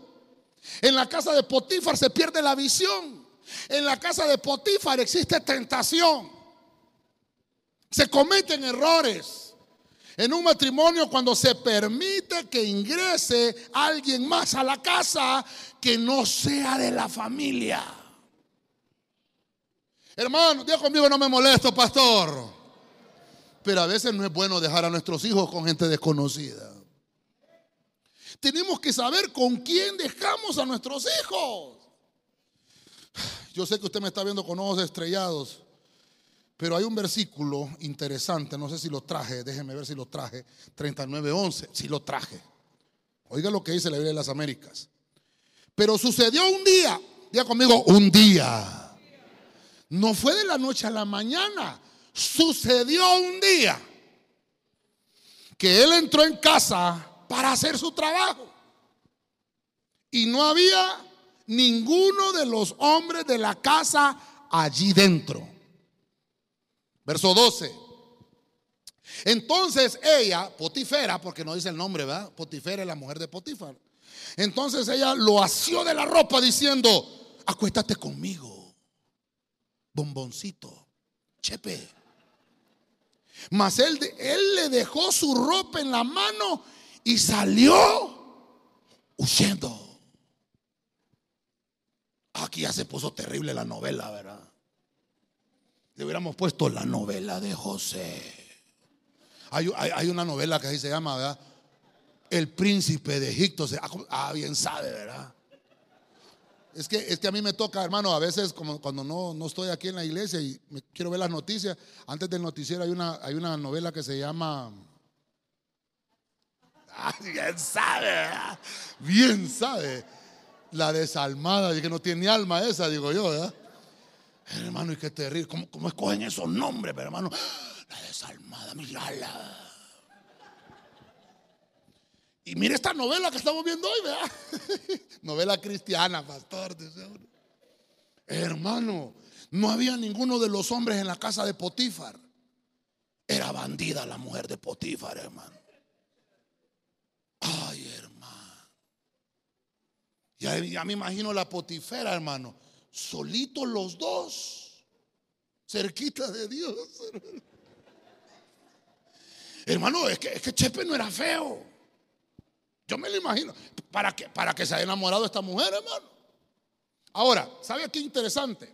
En la casa de Potifar se pierde la visión. En la casa de Potifar existe tentación. Se cometen errores. En un matrimonio cuando se permite que ingrese alguien más a la casa que no sea de la familia. Hermano, Dios conmigo no me molesto, pastor. Pero a veces no es bueno dejar a nuestros hijos con gente desconocida. Tenemos que saber con quién dejamos a nuestros hijos. Yo sé que usted me está viendo con ojos estrellados, pero hay un versículo interesante, no sé si lo traje, déjeme ver si lo traje, 39.11, si lo traje. Oiga lo que dice la Biblia de las Américas. Pero sucedió un día, diga conmigo, un día. No fue de la noche a la mañana, sucedió un día que él entró en casa para hacer su trabajo. Y no había ninguno de los hombres de la casa allí dentro. Verso 12. Entonces ella, Potifera, porque no dice el nombre, ¿verdad? Potifera es la mujer de Potifar. Entonces ella lo asió de la ropa diciendo, acuéstate conmigo, bomboncito, chepe. Mas él, él le dejó su ropa en la mano y salió huyendo. Aquí ya se puso terrible la novela, ¿verdad? Le hubiéramos puesto la novela de José. Hay, una novela que así se llama, ¿verdad? El príncipe de Egipto. ah, ah bien sabe, ¿verdad? Es que, es que a mí me toca, hermano, a veces como cuando no, no estoy aquí en la iglesia y me, quiero ver las noticias, antes del noticiero hay una, hay una novela que se llama... Ah, bien sabe, ¿verdad? Bien sabe. La desalmada, que no tiene alma esa, digo yo, ¿verdad? Hermano, y qué terrible. ¿Cómo, cómo escogen esos nombres, hermano? La desalmada, mirala. Y mire esta novela que estamos viendo hoy, ¿verdad? novela cristiana, pastor. Hermano, no había ninguno de los hombres en la casa de Potifar. Era bandida la mujer de Potifar, hermano. Ay, hermano. Ya, ya me imagino la Potifera, hermano. Solitos los dos. Cerquita de Dios. Hermano, es que, es que Chepe no era feo. Yo me lo imagino. Para que, para que se haya enamorado esta mujer, hermano. Ahora, ¿sabe qué interesante?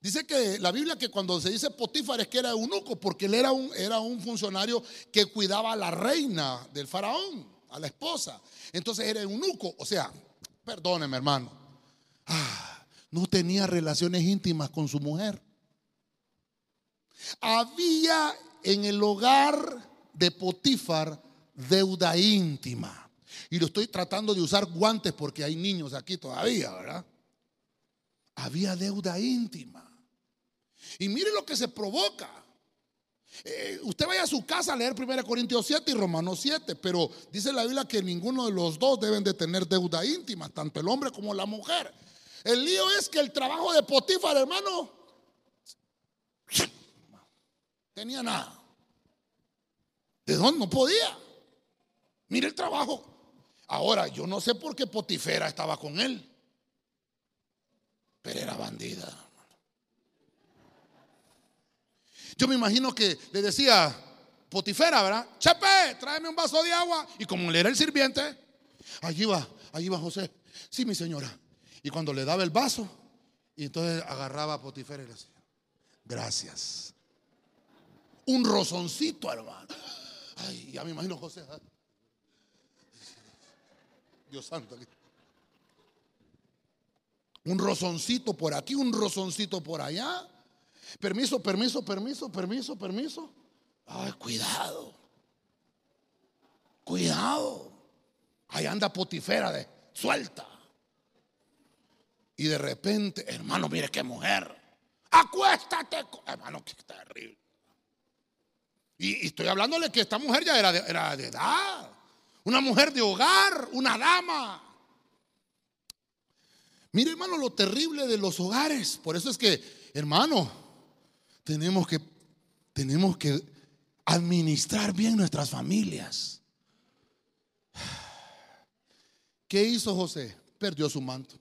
Dice que la Biblia que cuando se dice Potífar es que era eunuco, porque él era un, era un funcionario que cuidaba a la reina del faraón, a la esposa. Entonces era eunuco, o sea, perdóneme hermano, ah, no tenía relaciones íntimas con su mujer. Había en el hogar de Potífar deuda íntima. Y lo estoy tratando de usar guantes porque hay niños aquí todavía, ¿verdad? Había deuda íntima. Y mire lo que se provoca. Eh, usted vaya a su casa a leer 1 Corintios 7 y Romanos 7, pero dice la Biblia que ninguno de los dos deben de tener deuda íntima, tanto el hombre como la mujer. El lío es que el trabajo de Potífar, hermano, tenía nada. ¿De dónde? No podía. Mire el trabajo. Ahora, yo no sé por qué Potifera estaba con él. Pero era bandida. Yo me imagino que le decía Potifera, ¿verdad? Chepe, tráeme un vaso de agua. Y como le era el sirviente, allí va, allí va José. Sí, mi señora. Y cuando le daba el vaso, y entonces agarraba a Potifera y le decía, gracias. Un rozoncito, hermano. Ay, ya me imagino José. Dios santo. Un rozoncito por aquí, un rozoncito por allá. Permiso, permiso, permiso, permiso, permiso. Ay, cuidado. Cuidado. Ahí anda Potifera de suelta. Y de repente, hermano, mire qué mujer. Acuéstate. Hermano, qué terrible. Y, estoy hablándole que esta mujer ya era era de edad una mujer de hogar, una dama. Mire, hermano, lo terrible de los hogares. Por eso es que, hermano, tenemos que, tenemos que administrar bien nuestras familias. ¿Qué hizo José? Perdió su manto.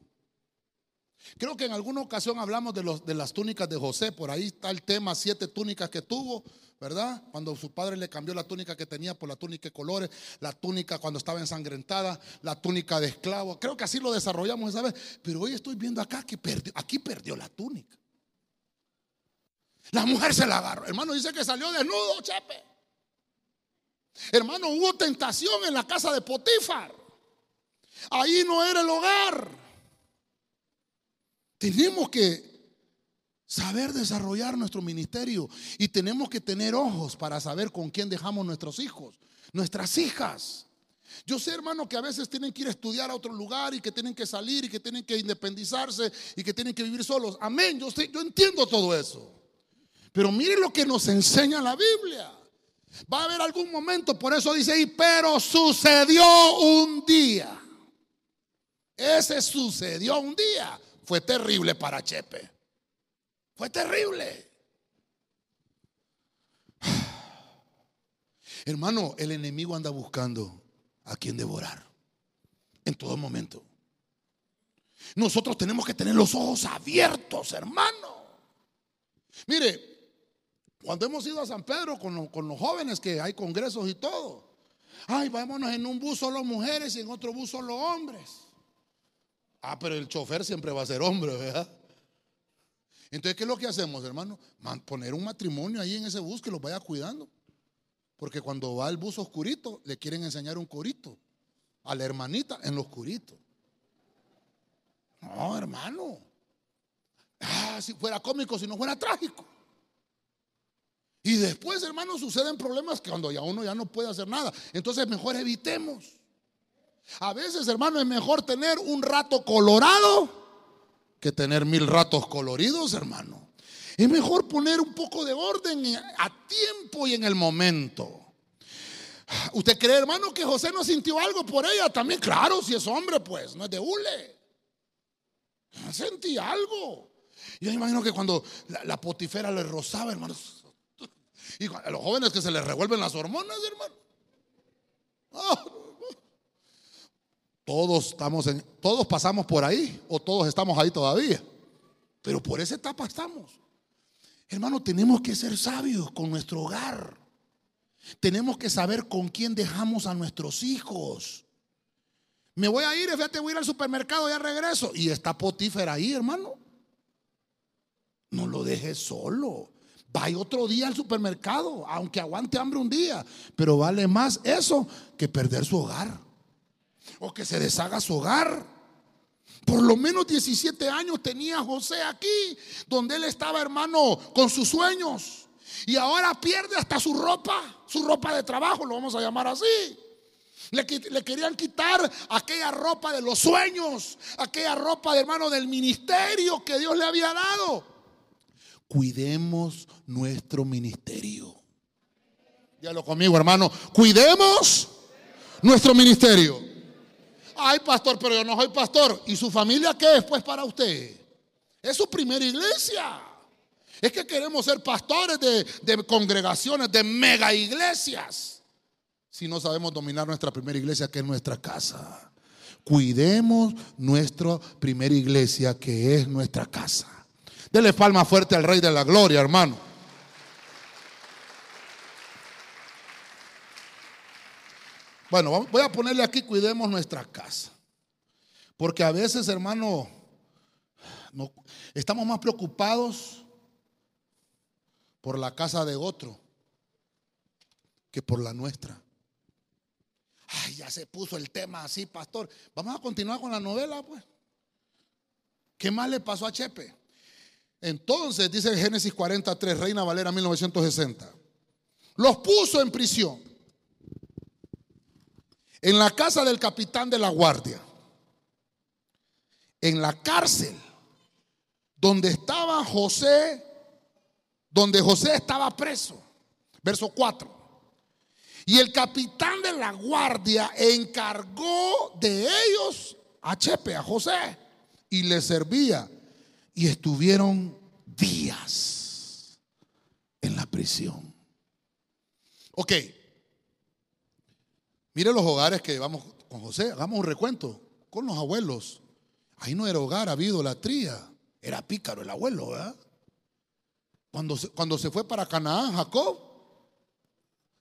Creo que en alguna ocasión hablamos de, las túnicas de José, por ahí está el tema, siete túnicas que tuvo. ¿verdad? Cuando su padre le cambió la túnica que tenía por la túnica de colores, la túnica cuando estaba ensangrentada, la túnica de esclavo. Creo que así lo desarrollamos esa vez. Pero hoy estoy viendo acá que perdió, aquí perdió la túnica. La mujer se la agarró. Hermano, dice que salió desnudo, chepe. Hermano, hubo tentación en la casa de Potifar. Ahí no era el hogar. Tenemos que saber desarrollar nuestro ministerio y tenemos que tener ojos para saber con quién dejamos nuestros hijos, nuestras hijas. Yo sé, hermano, que a veces tienen que ir a estudiar a otro lugar y que tienen que salir y que tienen que independizarse y que tienen que vivir solos. Amén, yo, sé, yo entiendo todo eso. Pero mire lo que nos enseña la Biblia. Va a haber algún momento, por eso dice ahí, pero sucedió un día. Ese sucedió un día. Fue terrible para Chepe. Fue terrible. Hermano, el enemigo anda buscando a quien devorar en todo momento. Nosotros tenemos que tener los ojos abiertos, hermano. Mire, cuando hemos ido a San Pedro con los, jóvenes, que hay congresos y todo, ay, vámonos en un bus solo mujeres y en otro bus solo hombres. Ah, pero el chofer siempre va a ser hombre, ¿verdad? Entonces, ¿qué es lo que hacemos, hermano? Poner un matrimonio ahí en ese bus que los vaya cuidando. Porque cuando va el bus oscurito, le quieren enseñar un corito a la hermanita en lo oscurito. No, hermano. Ah, si fuera cómico, si no fuera trágico. Y después, hermano, suceden problemas que cuando ya uno ya no puede hacer nada. Entonces, mejor evitemos. A veces, hermano, es mejor tener un rato colorado que tener mil ratos coloridos, hermano. Es mejor poner un poco de orden a tiempo y en el momento. ¿Usted cree, hermano, que José no sintió algo por ella? También, claro, si es hombre, pues, no es de hule. Sentí algo. Yo imagino que cuando la, potifera le rozaba, hermano, y a los jóvenes que se les revuelven las hormonas, hermano. Ah, todos estamos en, todos pasamos por ahí o todos estamos ahí todavía. Pero por esa etapa estamos. Hermano, tenemos que ser sabios con nuestro hogar. Tenemos que saber con quién dejamos a nuestros hijos. Me voy a ir, fíjate, voy a ir al supermercado, ya regreso. Y está Potífera ahí, hermano. No lo dejes solo. Vaya otro día al supermercado, aunque aguante hambre un día. Pero vale más eso que perder su hogar o que se deshaga su hogar. Por lo menos 17 años tenía José aquí, donde él estaba hermano con sus sueños. Y ahora pierde hasta su ropa, su ropa de trabajo, lo vamos a llamar así. Le, querían quitar aquella ropa de los sueños, aquella ropa de hermano del ministerio que Dios le había dado. Cuidemos nuestro ministerio. Dígalo conmigo, hermano. Cuidemos nuestro ministerio. Ay, pastor, pero yo no soy pastor. ¿Y su familia qué es pues para usted? Es su primera iglesia. Es que queremos ser pastores de, de congregaciones, de mega iglesias. Si no sabemos dominar nuestra primera iglesia, que es nuestra casa. Cuidemos nuestra primera iglesia, que es nuestra casa. Dele palma fuerte al Rey de la Gloria, hermano. Bueno, voy a ponerle aquí, cuidemos nuestra casa. Porque a veces, hermano, no, estamos más preocupados por la casa de otro que por la nuestra. Ay, ya se puso el tema así, pastor. Vamos a continuar con la novela, pues. ¿Qué más le pasó a Chepe? Entonces, dice Génesis 43, Reina Valera 1960. Los puso en prisión en la casa del capitán de la guardia, en la cárcel, donde estaba José, donde José estaba preso. Verso 4. Y el capitán de la guardia encargó de ellos a Chepe, a José, y le servía. Y estuvieron días en la prisión. Ok, Mire los hogares que vamos con José, hagamos un recuento con los abuelos. Ahí no era hogar, había idolatría. Era pícaro el abuelo, ¿verdad? Cuando se, cuando se fue para Canaán, Jacob,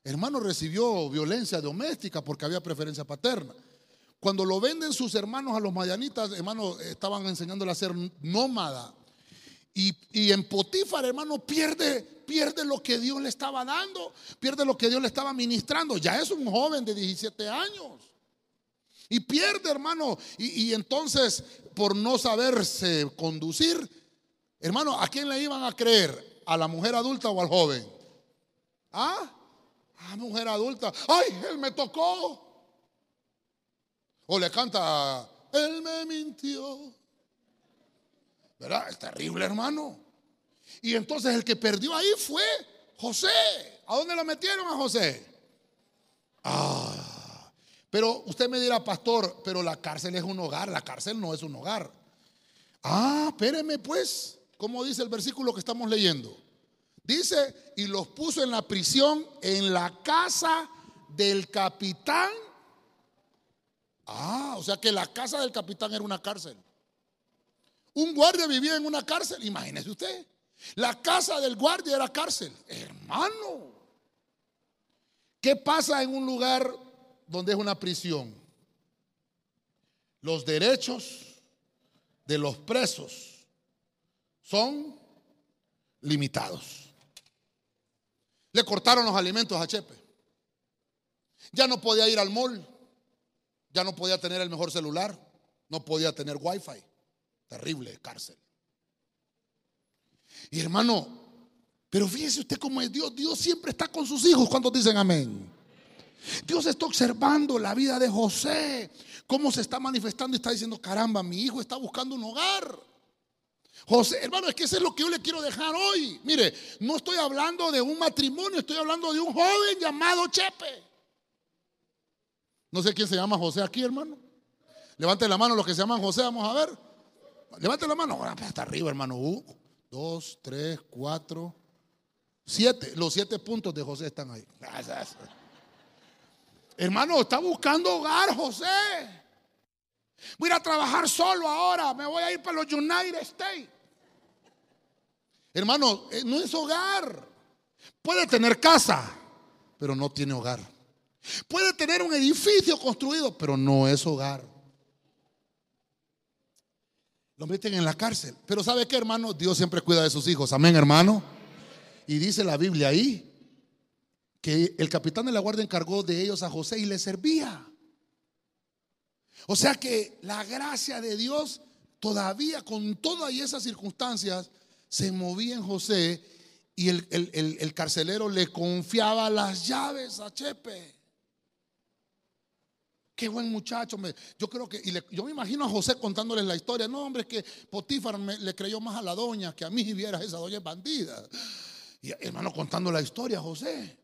hermano recibió violencia doméstica porque había preferencia paterna. Cuando lo venden sus hermanos a los mayanitas, hermano, estaban enseñándole a ser nómada. Y, y en Potífar, hermano, pierde pierde lo que Dios le estaba dando, pierde lo que Dios le estaba ministrando. Ya es un joven de 17 años. Y pierde, hermano. Y, y entonces, por no saberse conducir, hermano, ¿a quién le iban a creer? ¿A la mujer adulta o al joven? ¿Ah? A mujer adulta. ¡Ay, él me tocó! O le canta, Él me mintió. Es terrible, hermano. Y entonces el que perdió ahí fue José. ¿A dónde lo metieron a José? Ah, pero usted me dirá, pastor, pero la cárcel es un hogar, la cárcel no es un hogar. Ah, espéreme pues, ¿cómo dice el versículo que estamos leyendo? Dice, y los puso en la prisión en la casa del capitán. Ah, o sea que la casa del capitán era una cárcel. Un guardia vivía en una cárcel, imagínese usted. La casa del guardia era cárcel. Hermano, ¿qué pasa en un lugar donde es una prisión? Los derechos de los presos son limitados. Le cortaron los alimentos a Chepe. Ya no podía ir al mall. Ya no podía tener el mejor celular. No podía tener wifi. Terrible cárcel. Y hermano, pero fíjese usted cómo es Dios. Dios siempre está con sus hijos cuando dicen amén. Dios está observando la vida de José, cómo se está manifestando y está diciendo, caramba, mi hijo está buscando un hogar. José, hermano, es que eso es lo que yo le quiero dejar hoy. Mire, no estoy hablando de un matrimonio, estoy hablando de un joven llamado Chepe. No sé quién se llama José aquí, hermano. Levante la mano los que se llaman José, vamos a ver. Levante la mano. Hasta arriba, hermano. Uh, dos, tres, cuatro, siete. Los siete puntos de José están ahí. Hermano, está buscando hogar, José. Voy a trabajar solo ahora. Me voy a ir para los United States. Hermano, eh, no es hogar. Puede tener casa, pero no tiene hogar. Puede tener un edificio construido, pero no es hogar. Lo meten en la cárcel. Pero ¿sabe qué, hermano? Dios siempre cuida de sus hijos. Amén, hermano. Y dice la Biblia ahí que el capitán de la guardia encargó de ellos a José y le servía. O sea que la gracia de Dios todavía con todas esas circunstancias se movía en José y el, carcelero le confiaba las llaves a Chepe. Qué buen muchacho. yo creo que, y yo me imagino a José contándoles la historia. No, hombre, es que Potífar le creyó más a la doña que a mí y viera esa doña bandida. Y hermano, contando la historia, José.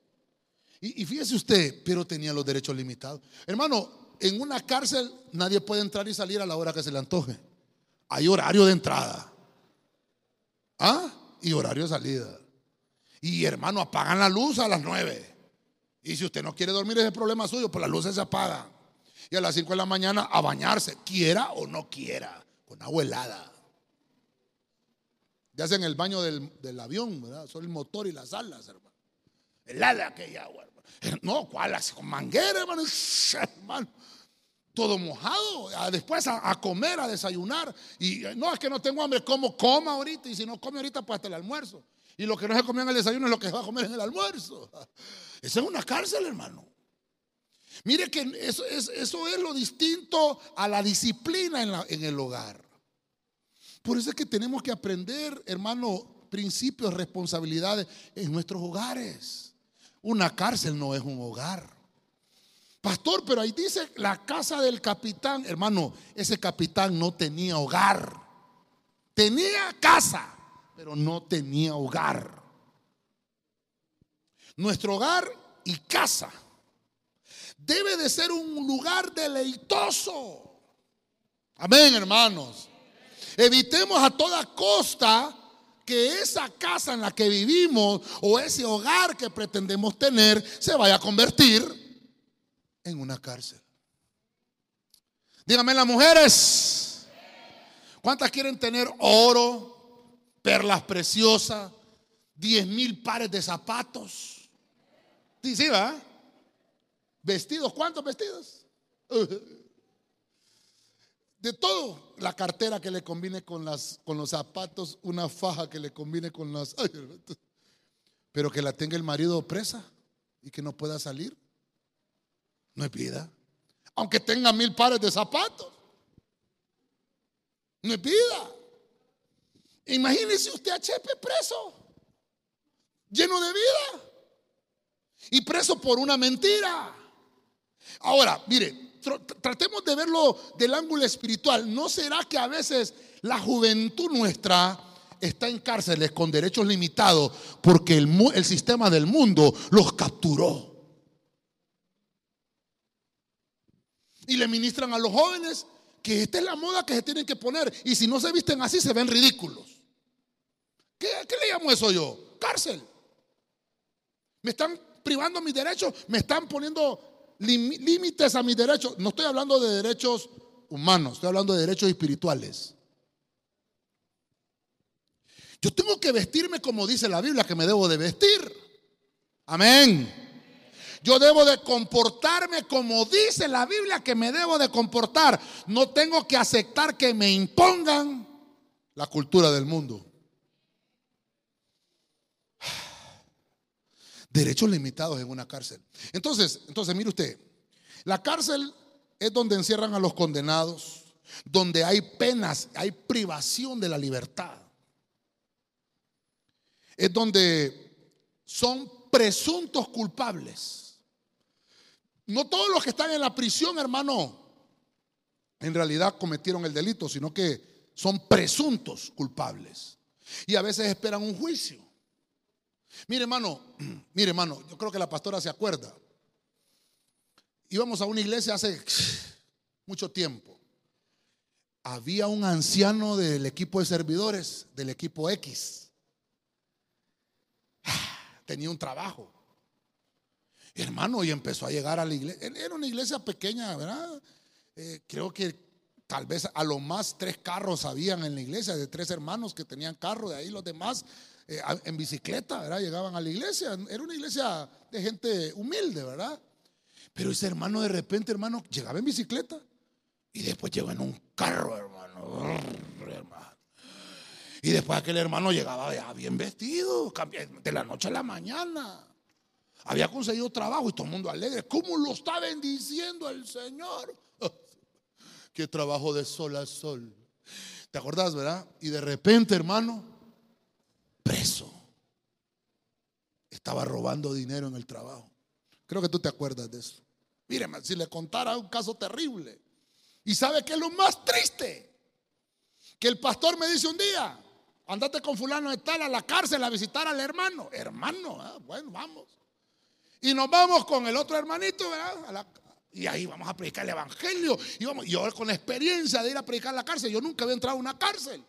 Y, y fíjese usted, pero tenía los derechos limitados. Hermano, en una cárcel nadie puede entrar y salir a la hora que se le antoje. Hay horario de entrada. ¿Ah? Y horario de salida. Y hermano, apagan la luz a las nueve. Y si usted no quiere dormir, ese problema suyo, pues las luces se apagan. Y a las cinco de la mañana a bañarse, quiera o no quiera, con agua helada. Ya hacen el baño del, avión, ¿verdad? Son el motor y las alas, hermano. Helada aquella agua, hermano. No, ¿cuál? Así con manguera, hermano. todo mojado, después a, comer, a desayunar. Y no, es que no tengo hambre, como coma ahorita. Y si no come ahorita, pues hasta el almuerzo. Y lo que no se comió en el desayuno es lo que se va a comer en el almuerzo. Eso es una cárcel, hermano. Mire que eso es, eso es lo distinto a la disciplina en, en el hogar. Por eso es que tenemos que aprender, hermano, principios, responsabilidades en nuestros hogares. Una cárcel no es un hogar. Pastor, pero ahí dice la casa del capitán. Hermano, ese capitán no tenía hogar. Tenía casa, pero no tenía hogar. Nuestro hogar y casa debe de ser un lugar deleitoso. Amén, hermanos. Evitemos a toda costa que esa casa en la que vivimos o ese hogar que pretendemos tener se vaya a convertir en una cárcel. Díganme las mujeres, ¿cuántas quieren tener oro, perlas preciosas, diez mil pares de zapatos? Sí, sí. Vestidos, ¿cuántos vestidos? De todo, la cartera que le combine con, las, con los zapatos, una faja que le combine con las... Pero que la tenga el marido presa y que no pueda salir. No es vida. Aunque tenga mil pares de zapatos. No es vida. Imagínese usted a Chepe preso, lleno de vida y preso por una mentira. Ahora, mire, tratemos de verlo del ángulo espiritual. ¿No será que a veces la juventud nuestra está en cárceles con derechos limitados porque el, sistema del mundo los capturó? Y le ministran a los jóvenes que esta es la moda que se tienen que poner. Y si no se visten así, se ven ridículos. ¿Qué, le llamo eso yo? Cárcel. Me están privando mis derechos, me están poniendo límites a mis derechos. No estoy hablando de derechos humanos, estoy hablando de derechos espirituales. Yo tengo que vestirme como dice la Biblia que me debo de vestir. Amén. Yo debo de comportarme como dice la Biblia que me debo de comportar. No tengo que aceptar que me impongan la cultura del mundo. Derechos limitados en una cárcel. Entonces, entonces mire usted, la cárcel es donde encierran a los condenados, donde hay penas, hay privación de la libertad. Es donde son presuntos culpables. No todos los que están en la prisión, hermano, en realidad cometieron el delito, sino que son presuntos culpables. Y a veces esperan un juicio. Mire, hermano, mire, hermano, yo creo que la pastora se acuerda. Íbamos a una iglesia hace mucho tiempo. Había un anciano del equipo de servidores, del equipo X. Tenía un trabajo. Hermano, y empezó a llegar a la iglesia. Era una iglesia pequeña, ¿verdad? Eh, creo que tal vez a lo más tres carros habían en la iglesia, de tres hermanos que tenían carro, de ahí los demás eh, en bicicleta, ¿verdad? Llegaban a la iglesia. Era una iglesia de gente humilde, ¿verdad? Pero ese hermano de repente, hermano, llegaba en bicicleta y después llegó en un carro, hermano. Y después aquel hermano llegaba ya bien vestido, de la noche a la mañana. Había conseguido trabajo y todo el mundo alegre. ¿Cómo lo está bendiciendo el Señor? Qué trabajo de sol a sol. ¿Te acordás, verdad? Y de repente, hermano, preso. Estaba robando dinero en el trabajo. Creo que tú te acuerdas de eso. Mire, si le contara un caso terrible. ¿Y sabe qué es lo más triste? Que el pastor me dice un día, andate con fulano de tal a la cárcel a visitar al hermano. Hermano, ah, bueno, vamos. Y nos vamos con el otro hermanito, ¿verdad? y ahí vamos a predicar el evangelio. Y vamos, yo con la experiencia de ir a predicar a la cárcel, yo nunca había entrado a una cárcel.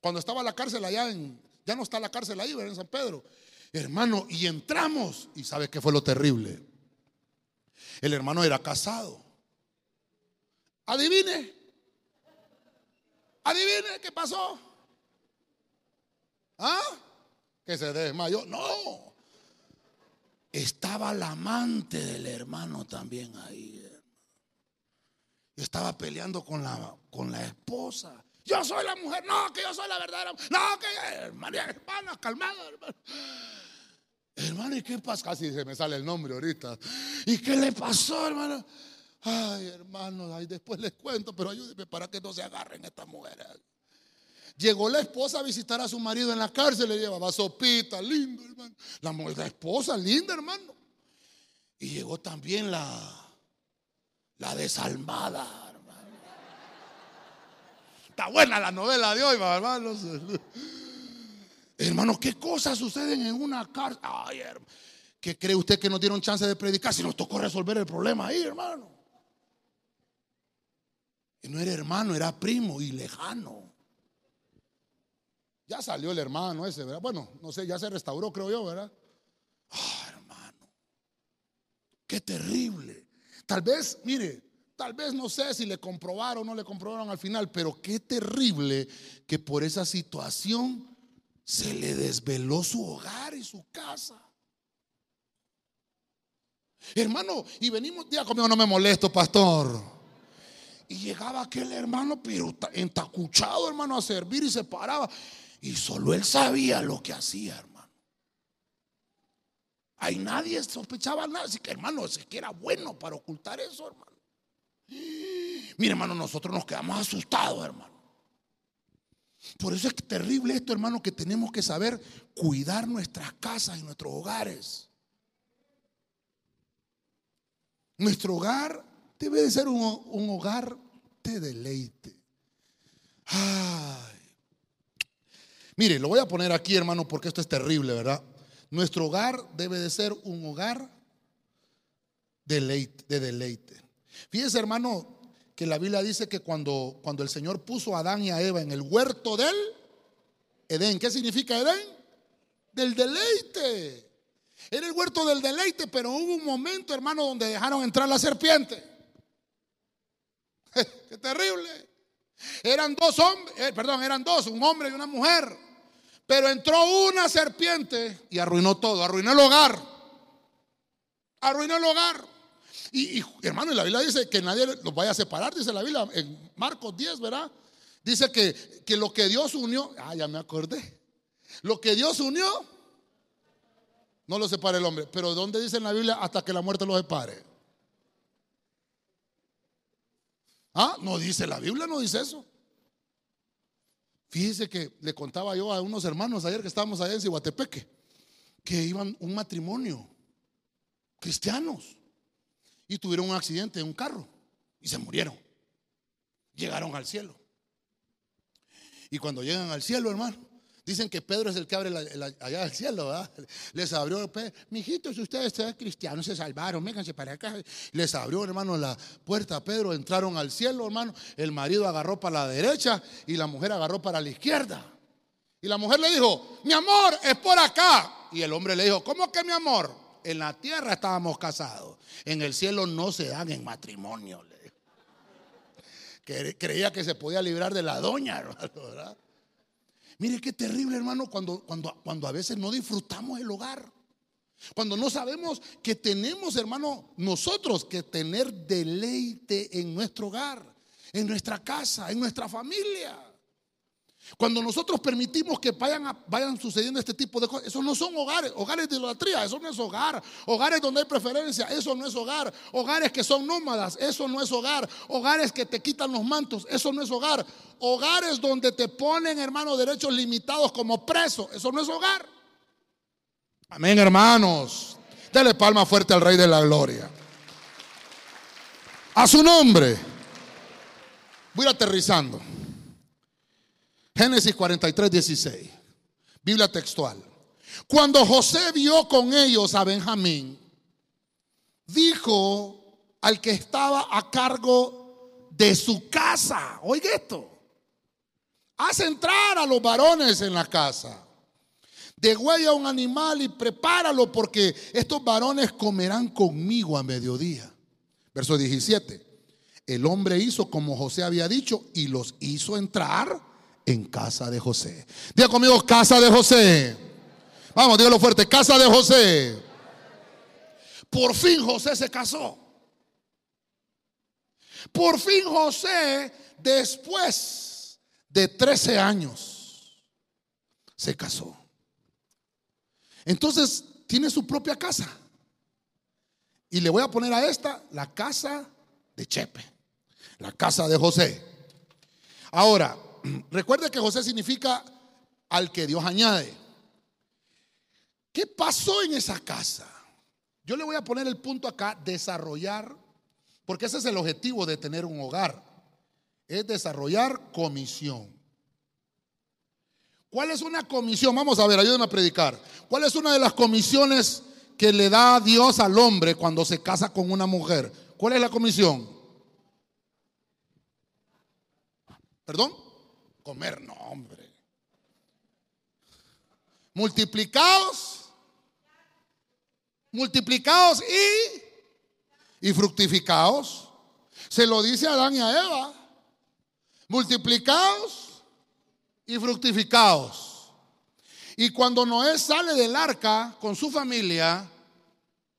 Cuando estaba la cárcel allá en, ya no está la cárcel ahí, ¿verdad? En San Pedro. Hermano, y entramos. ¿Y sabe qué fue lo terrible? El hermano era casado. Adivine. Adivine qué pasó. ¿Ah? Que se desmayó. No estaba la amante del hermano también ahí. Estaba peleando con la, con la esposa. Yo soy la mujer, no, que yo soy la verdadera. No, que hermano, hermano, calmado, hermano. Hermano, ¿y qué pasa? Casi se me sale el nombre ahorita. ¿Y qué le pasó, hermano? Ay, hermano, ahí después les cuento, pero ayúdeme para que no se agarren estas mujeres. Llegó la esposa a visitar a su marido en la cárcel, le llevaba sopita, lindo, hermano. La, la esposa, linda, hermano. Y llegó también la, la desalmada. Está buena la novela de hoy, hermanos. Hermano, ¿qué cosas suceden en una cárcel? Ay. ¿Qué cree usted que no dieron chance de predicar si nos tocó resolver el problema ahí, hermano? Y no era hermano, era primo y lejano. Ya salió el hermano ese, ¿verdad? Bueno, no sé, ya se restauró, creo yo, ¿verdad? Ah, hermano. Qué terrible. Tal vez, mire, tal vez no sé si le comprobaron o no le comprobaron al final, pero qué terrible que por esa situación se le desveló su hogar y su casa. Hermano, y venimos, día conmigo no me molesto, pastor. Y llegaba aquel hermano, pero entacuchado, hermano, a servir y se paraba. Y solo él sabía lo que hacía, hermano. Ahí nadie sospechaba nada. Así que, hermano, es que era bueno para ocultar eso, hermano. Mire, hermano, nosotros nos quedamos asustados, hermano. Por eso es terrible esto, hermano, que tenemos que saber cuidar nuestras casas y nuestros hogares. Nuestro hogar debe de ser un, hogar de deleite. Ay. Mire, lo voy a poner aquí, hermano, porque esto es terrible, ¿verdad? Nuestro hogar debe de ser un hogar de deleite. Fíjese, hermano, que la Biblia dice que cuando, cuando el Señor puso a Adán y a Eva en el huerto del Edén, ¿qué significa Edén? Del deleite. Era el huerto del deleite, pero hubo un momento, hermano, donde dejaron entrar la serpiente. Qué terrible. Eran dos hombres, eh, perdón, eran dos, un hombre y una mujer. Pero entró una serpiente y arruinó todo, arruinó el hogar. Arruinó el hogar. Y, hermano, la Biblia dice que nadie los vaya a separar, dice la Biblia en Marcos 10, ¿verdad? Dice que, que lo que Dios unió, ah, ya me acordé. Lo que Dios unió, no lo separa el hombre. Pero ¿dónde dice en la Biblia hasta que la muerte lo separe? Ah, no dice la Biblia, no dice eso. Fíjese que le contaba yo a unos hermanos ayer que estábamos allá en Cihuatepeque, que iban un matrimonio, cristianos, y tuvieron un accidente en un carro y se murieron. Llegaron al cielo. Y cuando llegan al cielo, hermano, Dicen que Pedro es el que abre allá al cielo, ¿verdad? Les abrió, mijitos, ustedes son cristianos, se salvaron, vénganse para acá. Les abrió, hermano, la puerta a Pedro, entraron al cielo, hermano. El marido agarró para la derecha y la mujer agarró para la izquierda. Y la mujer le dijo, mi amor, es por acá. Y el hombre le dijo, ¿cómo que mi amor? En la tierra estábamos casados, en el cielo no se dan en matrimonio. Creía que se podía librar de la doña, hermano. Mire qué terrible, hermano, cuando, cuando, cuando a veces no disfrutamos el hogar. Cuando no sabemos que tenemos, hermano, nosotros que tener deleite en nuestro hogar, en nuestra casa, en nuestra familia. Cuando nosotros permitimos que vayan, vayan sucediendo este tipo de cosas, esos no son hogares, hogares de idolatría, eso no es hogar. Hogares donde hay preferencia, eso no es hogar. Hogares que son nómadas, eso no es hogar. Hogares que te quitan los mantos, eso no es hogar. Hogares donde te ponen, hermanos, derechos limitados como preso, eso no es hogar. Amén, hermanos. Dele palma fuerte al Rey de la Gloria. A su nombre. Voy aterrizando. Génesis 43, 16. Biblia textual. Cuando José vio con ellos a Benjamín, dijo al que estaba a cargo de su casa, oiga esto, haz entrar a los varones en la casa, degüella un animal y prepáralo porque estos varones comerán conmigo a mediodía. Verso 17, el hombre hizo como José había dicho y los hizo entrar en casa de José. Diga conmigo, casa de José. Vamos, dígalo fuerte, casa de José. Por fin José se casó. Por fin José, después de 13 años, se casó. Entonces, tiene su propia casa. Y le voy a poner a esta la casa de Chepe, la casa de José. Ahora, recuerde que José significa al que Dios añade. ¿Qué pasó en esa casa? Yo le voy a poner el punto acá, desarrollar, porque ese es el objetivo de tener un hogar, es desarrollar comisión. ¿Cuál es una comisión? Vamos a ver, ayúdenme a predicar. ¿Cuál es una de las comisiones que le da Dios al hombre cuando se casa con una mujer? ¿Cuál es la comisión? ¿Perdón? Comer, no, hombre. Multiplicados, multiplicados y, y fructificados. Se lo dice a Adán y a Eva. Multiplicados y fructificados. Y cuando Noé sale del arca con su familia,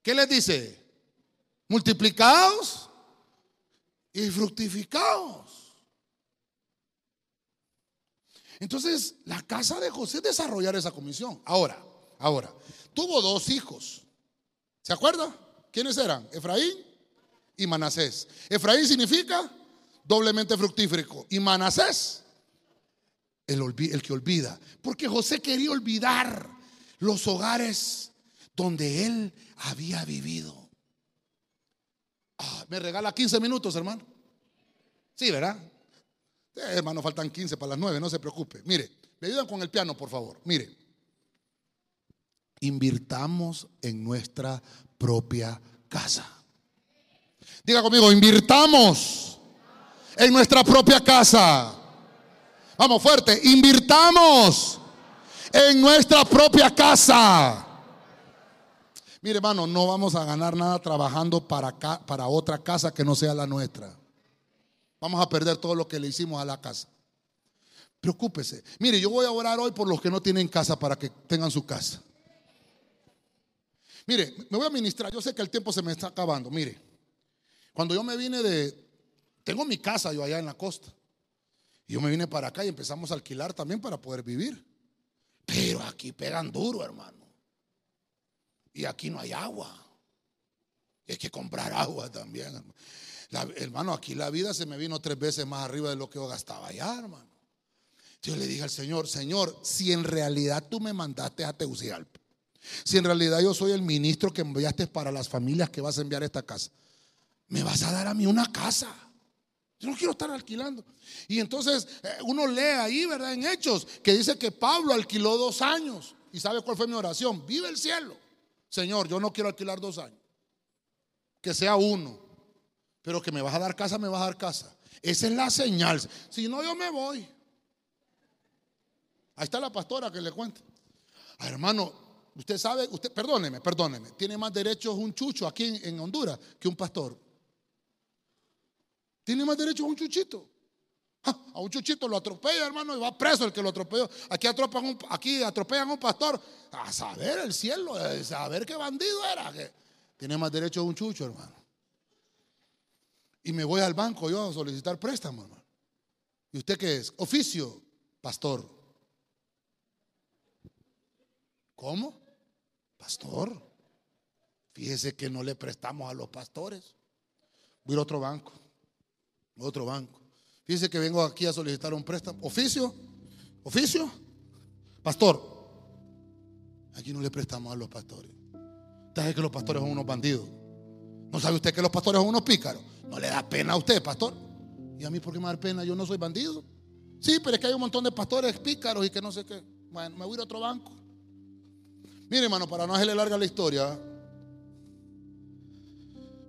¿qué les dice? Multiplicados y fructificados. Entonces, la casa de José desarrollar esa comisión. Ahora, ahora, tuvo dos hijos. ¿Se acuerda? ¿Quiénes eran? Efraín y Manasés. Efraín significa doblemente fructífero y Manasés el, el que olvida. Porque José quería olvidar los hogares donde él había vivido. Ah, me regala 15 minutos, hermano. Sí, ¿verdad? Eh, hermano, faltan 15 para las 9, no se preocupe. Mire, me ayudan con el piano, por favor. Mire, invirtamos en nuestra propia casa. Diga conmigo, invirtamos en nuestra propia casa. Vamos fuerte, invirtamos en nuestra propia casa. Mire, hermano, no vamos a ganar nada trabajando para, para otra casa que no sea la nuestra. Vamos a perder todo lo que le hicimos a la casa. Preocúpese. Mire, yo voy a orar hoy por los que no tienen casa para que tengan su casa. Mire, me voy a ministrar. Yo sé que el tiempo se me está acabando. Mire, cuando yo me vine de. Tengo mi casa yo allá en la costa. Y yo me vine para acá y empezamos a alquilar también para poder vivir. Pero aquí pegan duro, hermano. Y aquí no hay agua. hay que comprar agua también. hermano, aquí la vida se me vino tres veces más arriba de lo que yo gastaba allá, hermano. Yo le dije al Señor, Señor, si en realidad tú me mandaste a Tegucigalpa, si en realidad yo soy el ministro que enviaste para las familias que vas a enviar a esta casa, me vas a dar a mí una casa. Yo no quiero estar alquilando. Y entonces eh, uno lee ahí, ¿verdad? En Hechos, que dice que Pablo alquiló dos años. ¿Y sabe cuál fue mi oración? Vive el cielo. Señor, yo no quiero alquilar dos años. Que sea uno. Pero que me vas a dar casa, me vas a dar casa. Esa es la señal. Si no, yo me voy. Ahí está la pastora que le cuenta. Ah, hermano, usted sabe, usted, perdóneme, perdóneme. Tiene más derechos un chucho aquí en, en Honduras que un pastor. Tiene más derechos un chuchito. A un chuchito lo atropella, hermano, y va preso el que lo atropelló. Aquí, atropellan un, aquí atropellan un pastor. A saber el cielo, a saber qué bandido era. Que tiene más derecho un chucho, hermano. Y me voy al banco yo a solicitar préstamo, hermano. ¿Y usted qué es? Oficio, pastor. ¿Cómo? Pastor. Fíjese que no le prestamos a los pastores. Voy a otro banco. Otro banco. Dice que vengo aquí a solicitar un préstamo. ¿Oficio? ¿Oficio? Pastor, aquí no le prestamos a los pastores. Usted sabe que los pastores son unos bandidos. ¿No sabe usted que los pastores son unos pícaros? ¿No le da pena a usted, pastor? ¿Y a mí por qué me da pena? Yo no soy bandido. Sí, pero es que hay un montón de pastores pícaros y que no sé qué. Bueno, me voy a ir a otro banco. Mire, hermano, para no hacerle larga la historia,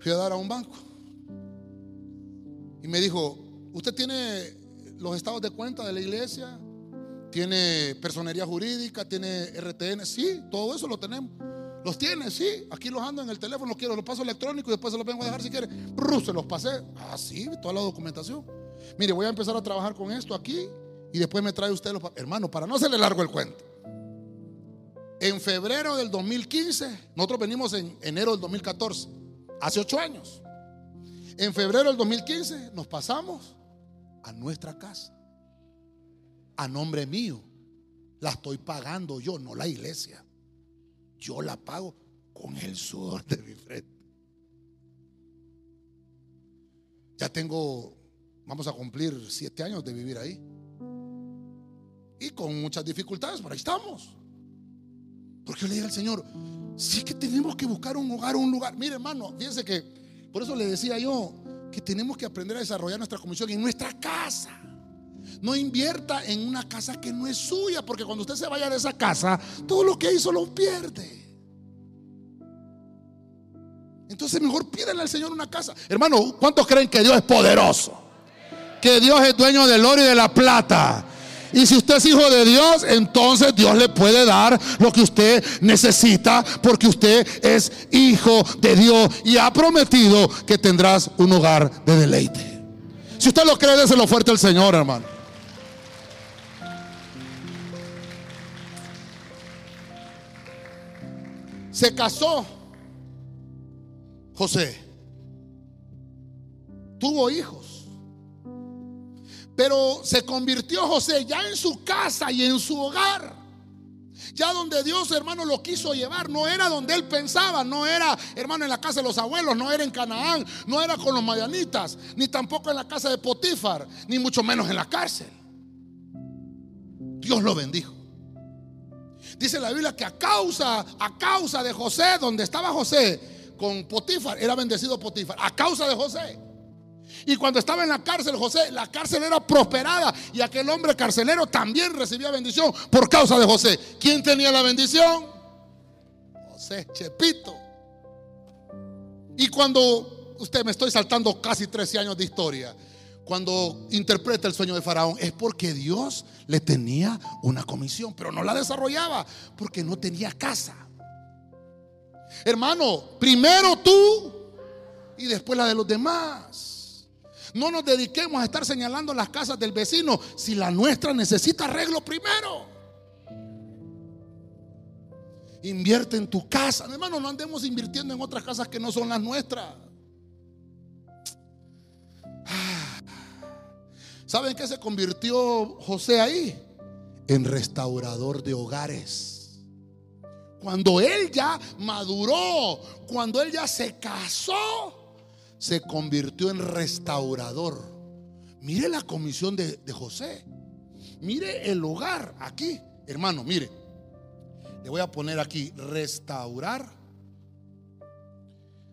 fui a dar a un banco. Y me dijo, ¿Usted tiene los estados de cuenta de la iglesia? ¿Tiene personería jurídica? ¿Tiene RTN? Sí, todo eso lo tenemos. Los tiene, sí. Aquí los ando en el teléfono, los quiero, los paso electrónico y después se los vengo a dejar si quiere. se los pasé. Ah, sí, toda la documentación. Mire, voy a empezar a trabajar con esto aquí y después me trae usted los Hermano, para no hacerle largo el cuento. En febrero del 2015, nosotros venimos en enero del 2014, hace ocho años. En febrero del 2015 nos pasamos a nuestra casa. A nombre mío. La estoy pagando yo, no la iglesia. Yo la pago con el sudor de mi frente. Ya tengo, vamos a cumplir siete años de vivir ahí. Y con muchas dificultades, pero ahí estamos. Porque yo le dije al Señor, sí que tenemos que buscar un hogar, un lugar. Mire, hermano, fíjense que, por eso le decía yo, que tenemos que aprender a desarrollar nuestra comisión en nuestra casa. No invierta en una casa que no es suya, porque cuando usted se vaya de esa casa, todo lo que hizo lo pierde. Entonces mejor pídele al Señor una casa. Hermano, ¿cuántos creen que Dios es poderoso? Que Dios es dueño del oro y de la plata. Y si usted es hijo de Dios, entonces Dios le puede dar lo que usted necesita porque usted es hijo de Dios y ha prometido que tendrás un hogar de deleite. Si usted lo cree, déselo fuerte al Señor, hermano. Se casó José. Tuvo hijos. Pero se convirtió José ya en su casa y en su hogar Ya donde Dios, hermano, lo quiso llevar, no era donde él pensaba, no era, hermano, en la casa de los abuelos, no era en Canaán, no era con los mayanitas, ni tampoco en la casa de Potifar, ni mucho menos en la cárcel. Dios lo bendijo. Dice la Biblia que a causa, a causa de José, donde estaba José con Potifar, era bendecido Potifar, a causa de José. Y cuando estaba en la cárcel, José, la cárcel era prosperada y aquel hombre carcelero también recibía bendición por causa de José. ¿Quién tenía la bendición? José Chepito. Y cuando, usted me estoy saltando casi 13 años de historia, cuando interpreta el sueño de Faraón, es porque Dios le tenía una comisión, pero no la desarrollaba porque no tenía casa. Hermano, primero tú y después la de los demás. No nos dediquemos a estar señalando las casas del vecino si la nuestra necesita arreglo primero. Invierte en tu casa. Hermano, no andemos invirtiendo en otras casas que no son las nuestras. Ah. ¿Saben qué se convirtió José ahí? En restaurador de hogares. Cuando él ya maduró, cuando él ya se casó, se convirtió en restaurador. Mire la comisión de, José. Mire el hogar aquí. Hermano, mire. Le voy a poner aquí restaurar.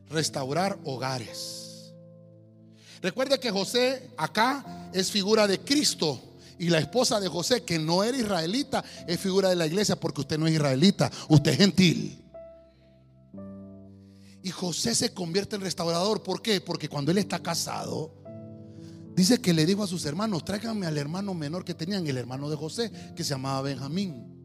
Restaurar hogares. Recuerde que José acá es figura de Cristo. Y la esposa de José, que no era israelita, es figura de la iglesia porque usted no es israelita, usted es gentil. Y José se convierte en restaurador. ¿Por qué? Porque cuando él está casado, dice que le dijo a sus hermanos, tráiganme al hermano menor que tenían, el hermano de José, que se llamaba Benjamín.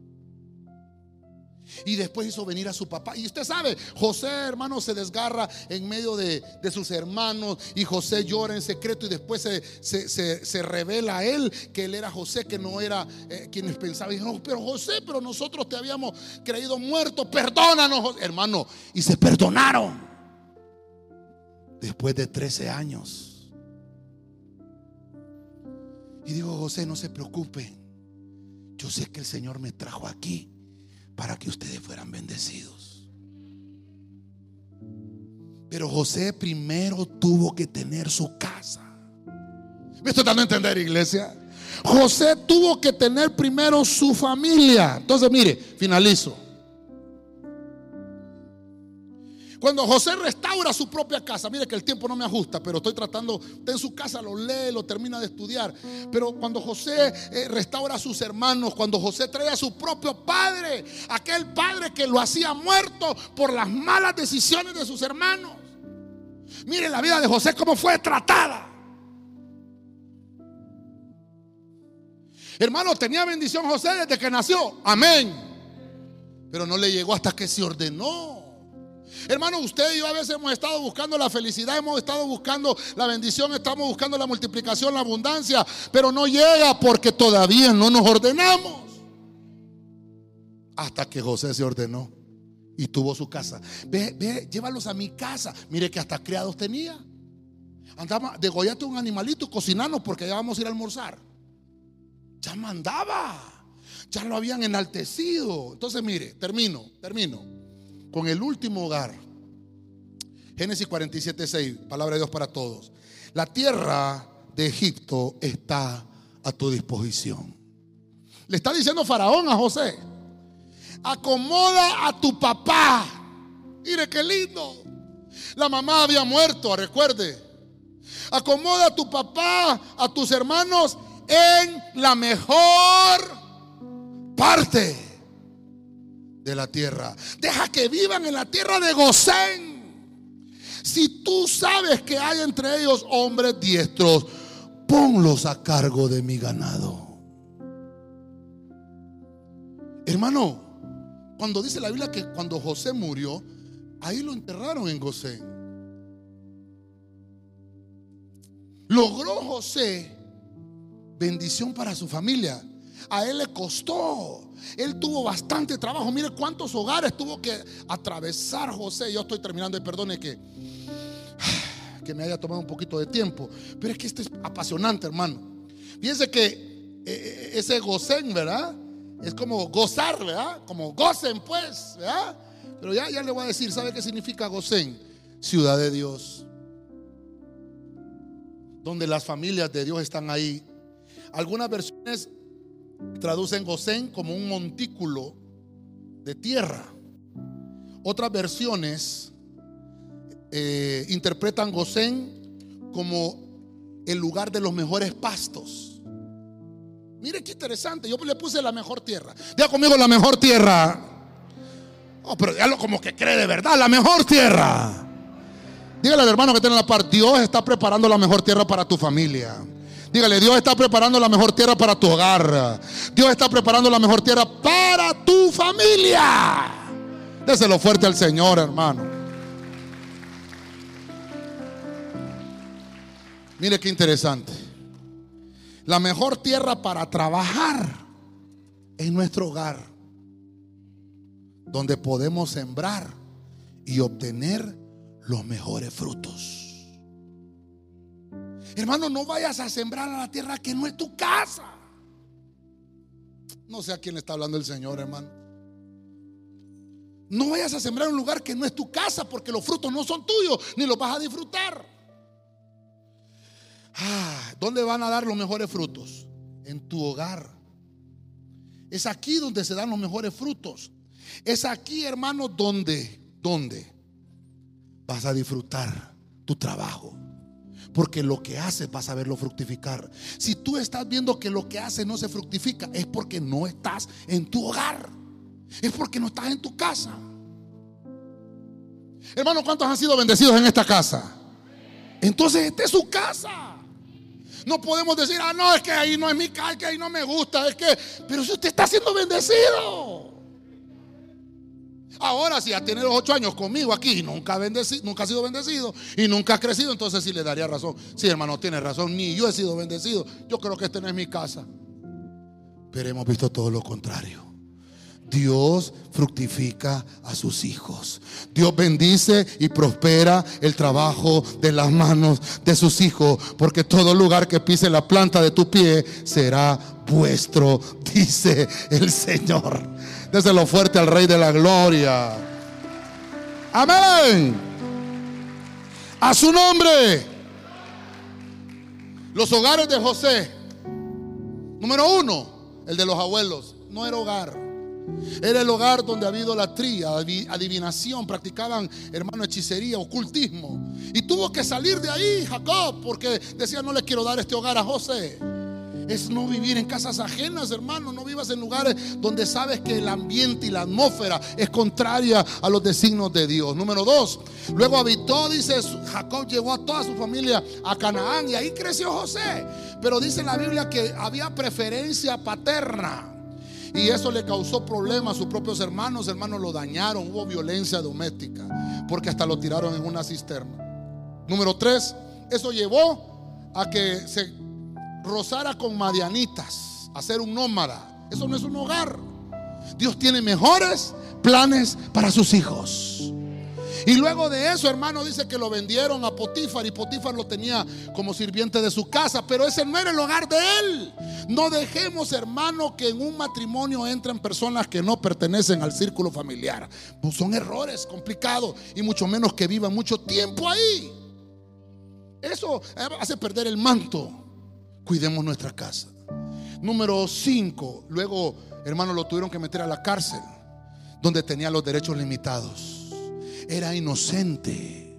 Y después hizo venir a su papá. Y usted sabe, José, hermano, se desgarra en medio de, sus hermanos. Y José llora en secreto. Y después se, revela a él que él era José, que no era eh, quienes pensaban. Y dijeron, pero José, pero nosotros te habíamos creído muerto. Perdónanos, hermano. Y se perdonaron. Después de 13 años. Y digo, José, no se preocupen. Yo sé que el Señor me trajo aquí para que ustedes fueran bendecidos. Pero José primero tuvo que tener su casa. ¿Me estoy dando a entender, iglesia? José tuvo que tener primero su familia. Entonces, mire, finalizo. Cuando José restaura su propia casa, mire que el tiempo no me ajusta, pero estoy tratando, está en su casa, lo lee, lo termina de estudiar. Pero cuando José eh, restaura a sus hermanos, cuando José trae a su propio padre, aquel padre que lo hacía muerto por las malas decisiones de sus hermanos. Mire la vida de José cómo fue tratada. Hermano, tenía bendición José desde que nació. Amén. Pero no le llegó hasta que se ordenó. Hermano, usted y yo a veces hemos estado buscando la felicidad, hemos estado buscando la bendición, estamos buscando la multiplicación, la abundancia, pero no llega porque todavía no nos ordenamos. Hasta que José se ordenó y tuvo su casa. Ve, ve, llévalos a mi casa. Mire que hasta criados tenía. Andaba, degollate un animalito, cocinarnos porque ya vamos a ir a almorzar. Ya mandaba, ya lo habían enaltecido. Entonces, mire, termino, termino con el último hogar. Génesis 47, 6, palabra de Dios para todos. La tierra de Egipto está a tu disposición. Le está diciendo Faraón a José, acomoda a tu papá. Mire qué lindo. La mamá había muerto, recuerde. Acomoda a tu papá, a tus hermanos en la mejor parte de la tierra. Deja que vivan en la tierra de Gosén. Si tú sabes que hay entre ellos hombres diestros, ponlos a cargo de mi ganado. Hermano, cuando dice la Biblia que cuando José murió, ahí lo enterraron en Gosén. Logró José bendición para su familia. A él le costó. Él tuvo bastante trabajo. Mire cuántos hogares tuvo que atravesar José. Yo estoy terminando perdone que, que me haya tomado un poquito de tiempo. Pero es que esto es apasionante, hermano. Fíjense que eh, eh, ese Gosén, ¿verdad? Es como gozar, ¿verdad? Como gocen, pues, ¿verdad? Pero ya, ya le voy a decir, ¿sabe qué significa gocen? Ciudad de Dios. Donde las familias de Dios están ahí. Algunas versiones traducen gocen como un montículo de tierra. Otras versiones eh, interpretan Gosén como el lugar de los mejores pastos. Mire qué interesante. Yo le puse la mejor tierra. Diga conmigo la mejor tierra. Oh, pero dígalo como que cree de verdad. La mejor tierra. Dígale al hermano que tiene la par. Dios está preparando la mejor tierra para tu familia. Dígale, Dios está preparando la mejor tierra para tu hogar. Dios está preparando la mejor tierra para tu familia. Déselo fuerte al Señor, hermano. Mire qué interesante. La mejor tierra para trabajar es nuestro hogar, donde podemos sembrar y obtener los mejores frutos. Hermano, no vayas a sembrar a la tierra que no es tu casa. No sé a quién le está hablando el Señor, hermano. No vayas a sembrar un lugar que no es tu casa porque los frutos no son tuyos, ni los vas a disfrutar. Ah, ¿Dónde van a dar los mejores frutos? En tu hogar. Es aquí donde se dan los mejores frutos. Es aquí, hermano, donde, donde vas a disfrutar tu trabajo. Porque lo que haces vas a verlo fructificar. Si tú estás viendo que lo que haces no se fructifica, es porque no estás en tu hogar. Es porque no estás en tu casa. Hermano, ¿cuántos han sido bendecidos en esta casa? Entonces, esta es su casa. No podemos decir, ah, no, es que ahí no es mi casa, que ahí no me gusta, es que, pero si usted está siendo bendecido. Ahora, si ha tenido ocho años conmigo aquí y nunca, nunca ha sido bendecido y nunca ha crecido, entonces sí le daría razón. Sí, hermano, tiene razón, ni yo he sido bendecido. Yo creo que este no es mi casa. Pero hemos visto todo lo contrario. Dios fructifica a sus hijos. Dios bendice y prospera el trabajo de las manos de sus hijos. Porque todo lugar que pise la planta de tu pie será vuestro, dice el Señor. Déselo fuerte al Rey de la Gloria. Amén. A su nombre. Los hogares de José. Número uno, el de los abuelos. No era hogar. Era el hogar donde había idolatría, adivinación, practicaban, hermano, hechicería, ocultismo. Y tuvo que salir de ahí Jacob porque decía, no le quiero dar este hogar a José. Es no vivir en casas ajenas, hermano. No vivas en lugares donde sabes que el ambiente y la atmósfera es contraria a los designios de Dios. Número dos, luego habitó, dice Jacob, llevó a toda su familia a Canaán y ahí creció José. Pero dice la Biblia que había preferencia paterna. Y eso le causó problemas a sus propios hermanos. Hermanos lo dañaron, hubo violencia doméstica, porque hasta lo tiraron en una cisterna. Número tres, eso llevó a que se rozara con madianitas, a ser un nómada. Eso no es un hogar. Dios tiene mejores planes para sus hijos. Y luego de eso, hermano, dice que lo vendieron a Potifar y Potifar lo tenía como sirviente de su casa, pero ese no era el hogar de él. No dejemos, hermano, que en un matrimonio entren personas que no pertenecen al círculo familiar. Pues son errores complicados y mucho menos que vivan mucho tiempo ahí. Eso hace perder el manto. Cuidemos nuestra casa. Número 5. Luego, hermano, lo tuvieron que meter a la cárcel, donde tenía los derechos limitados era inocente,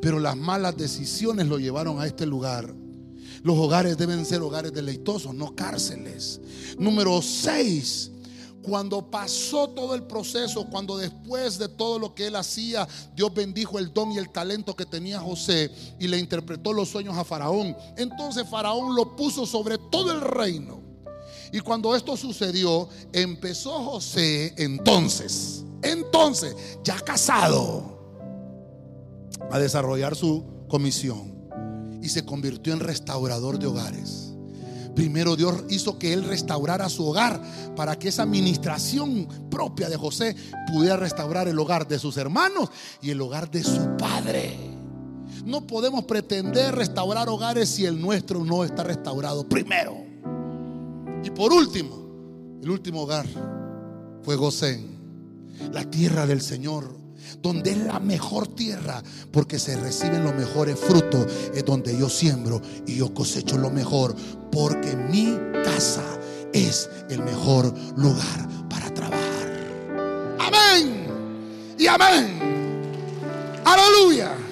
pero las malas decisiones lo llevaron a este lugar. Los hogares deben ser hogares deleitosos, no cárceles. Número 6. Cuando pasó todo el proceso, cuando después de todo lo que él hacía, Dios bendijo el don y el talento que tenía José y le interpretó los sueños a Faraón. Entonces Faraón lo puso sobre todo el reino. Y cuando esto sucedió, empezó José entonces entonces, ya casado, a desarrollar su comisión y se convirtió en restaurador de hogares. Primero Dios hizo que él restaurara su hogar para que esa administración propia de José pudiera restaurar el hogar de sus hermanos y el hogar de su padre. No podemos pretender restaurar hogares si el nuestro no está restaurado primero. Y por último, El último hogar fue Gosén, la tierra del Señor, donde es la mejor tierra, porque se reciben los mejores frutos, es donde yo siembro y yo cosecho lo mejor, porque mi casa es el mejor lugar para trabajar. Amén y amén. Aleluya.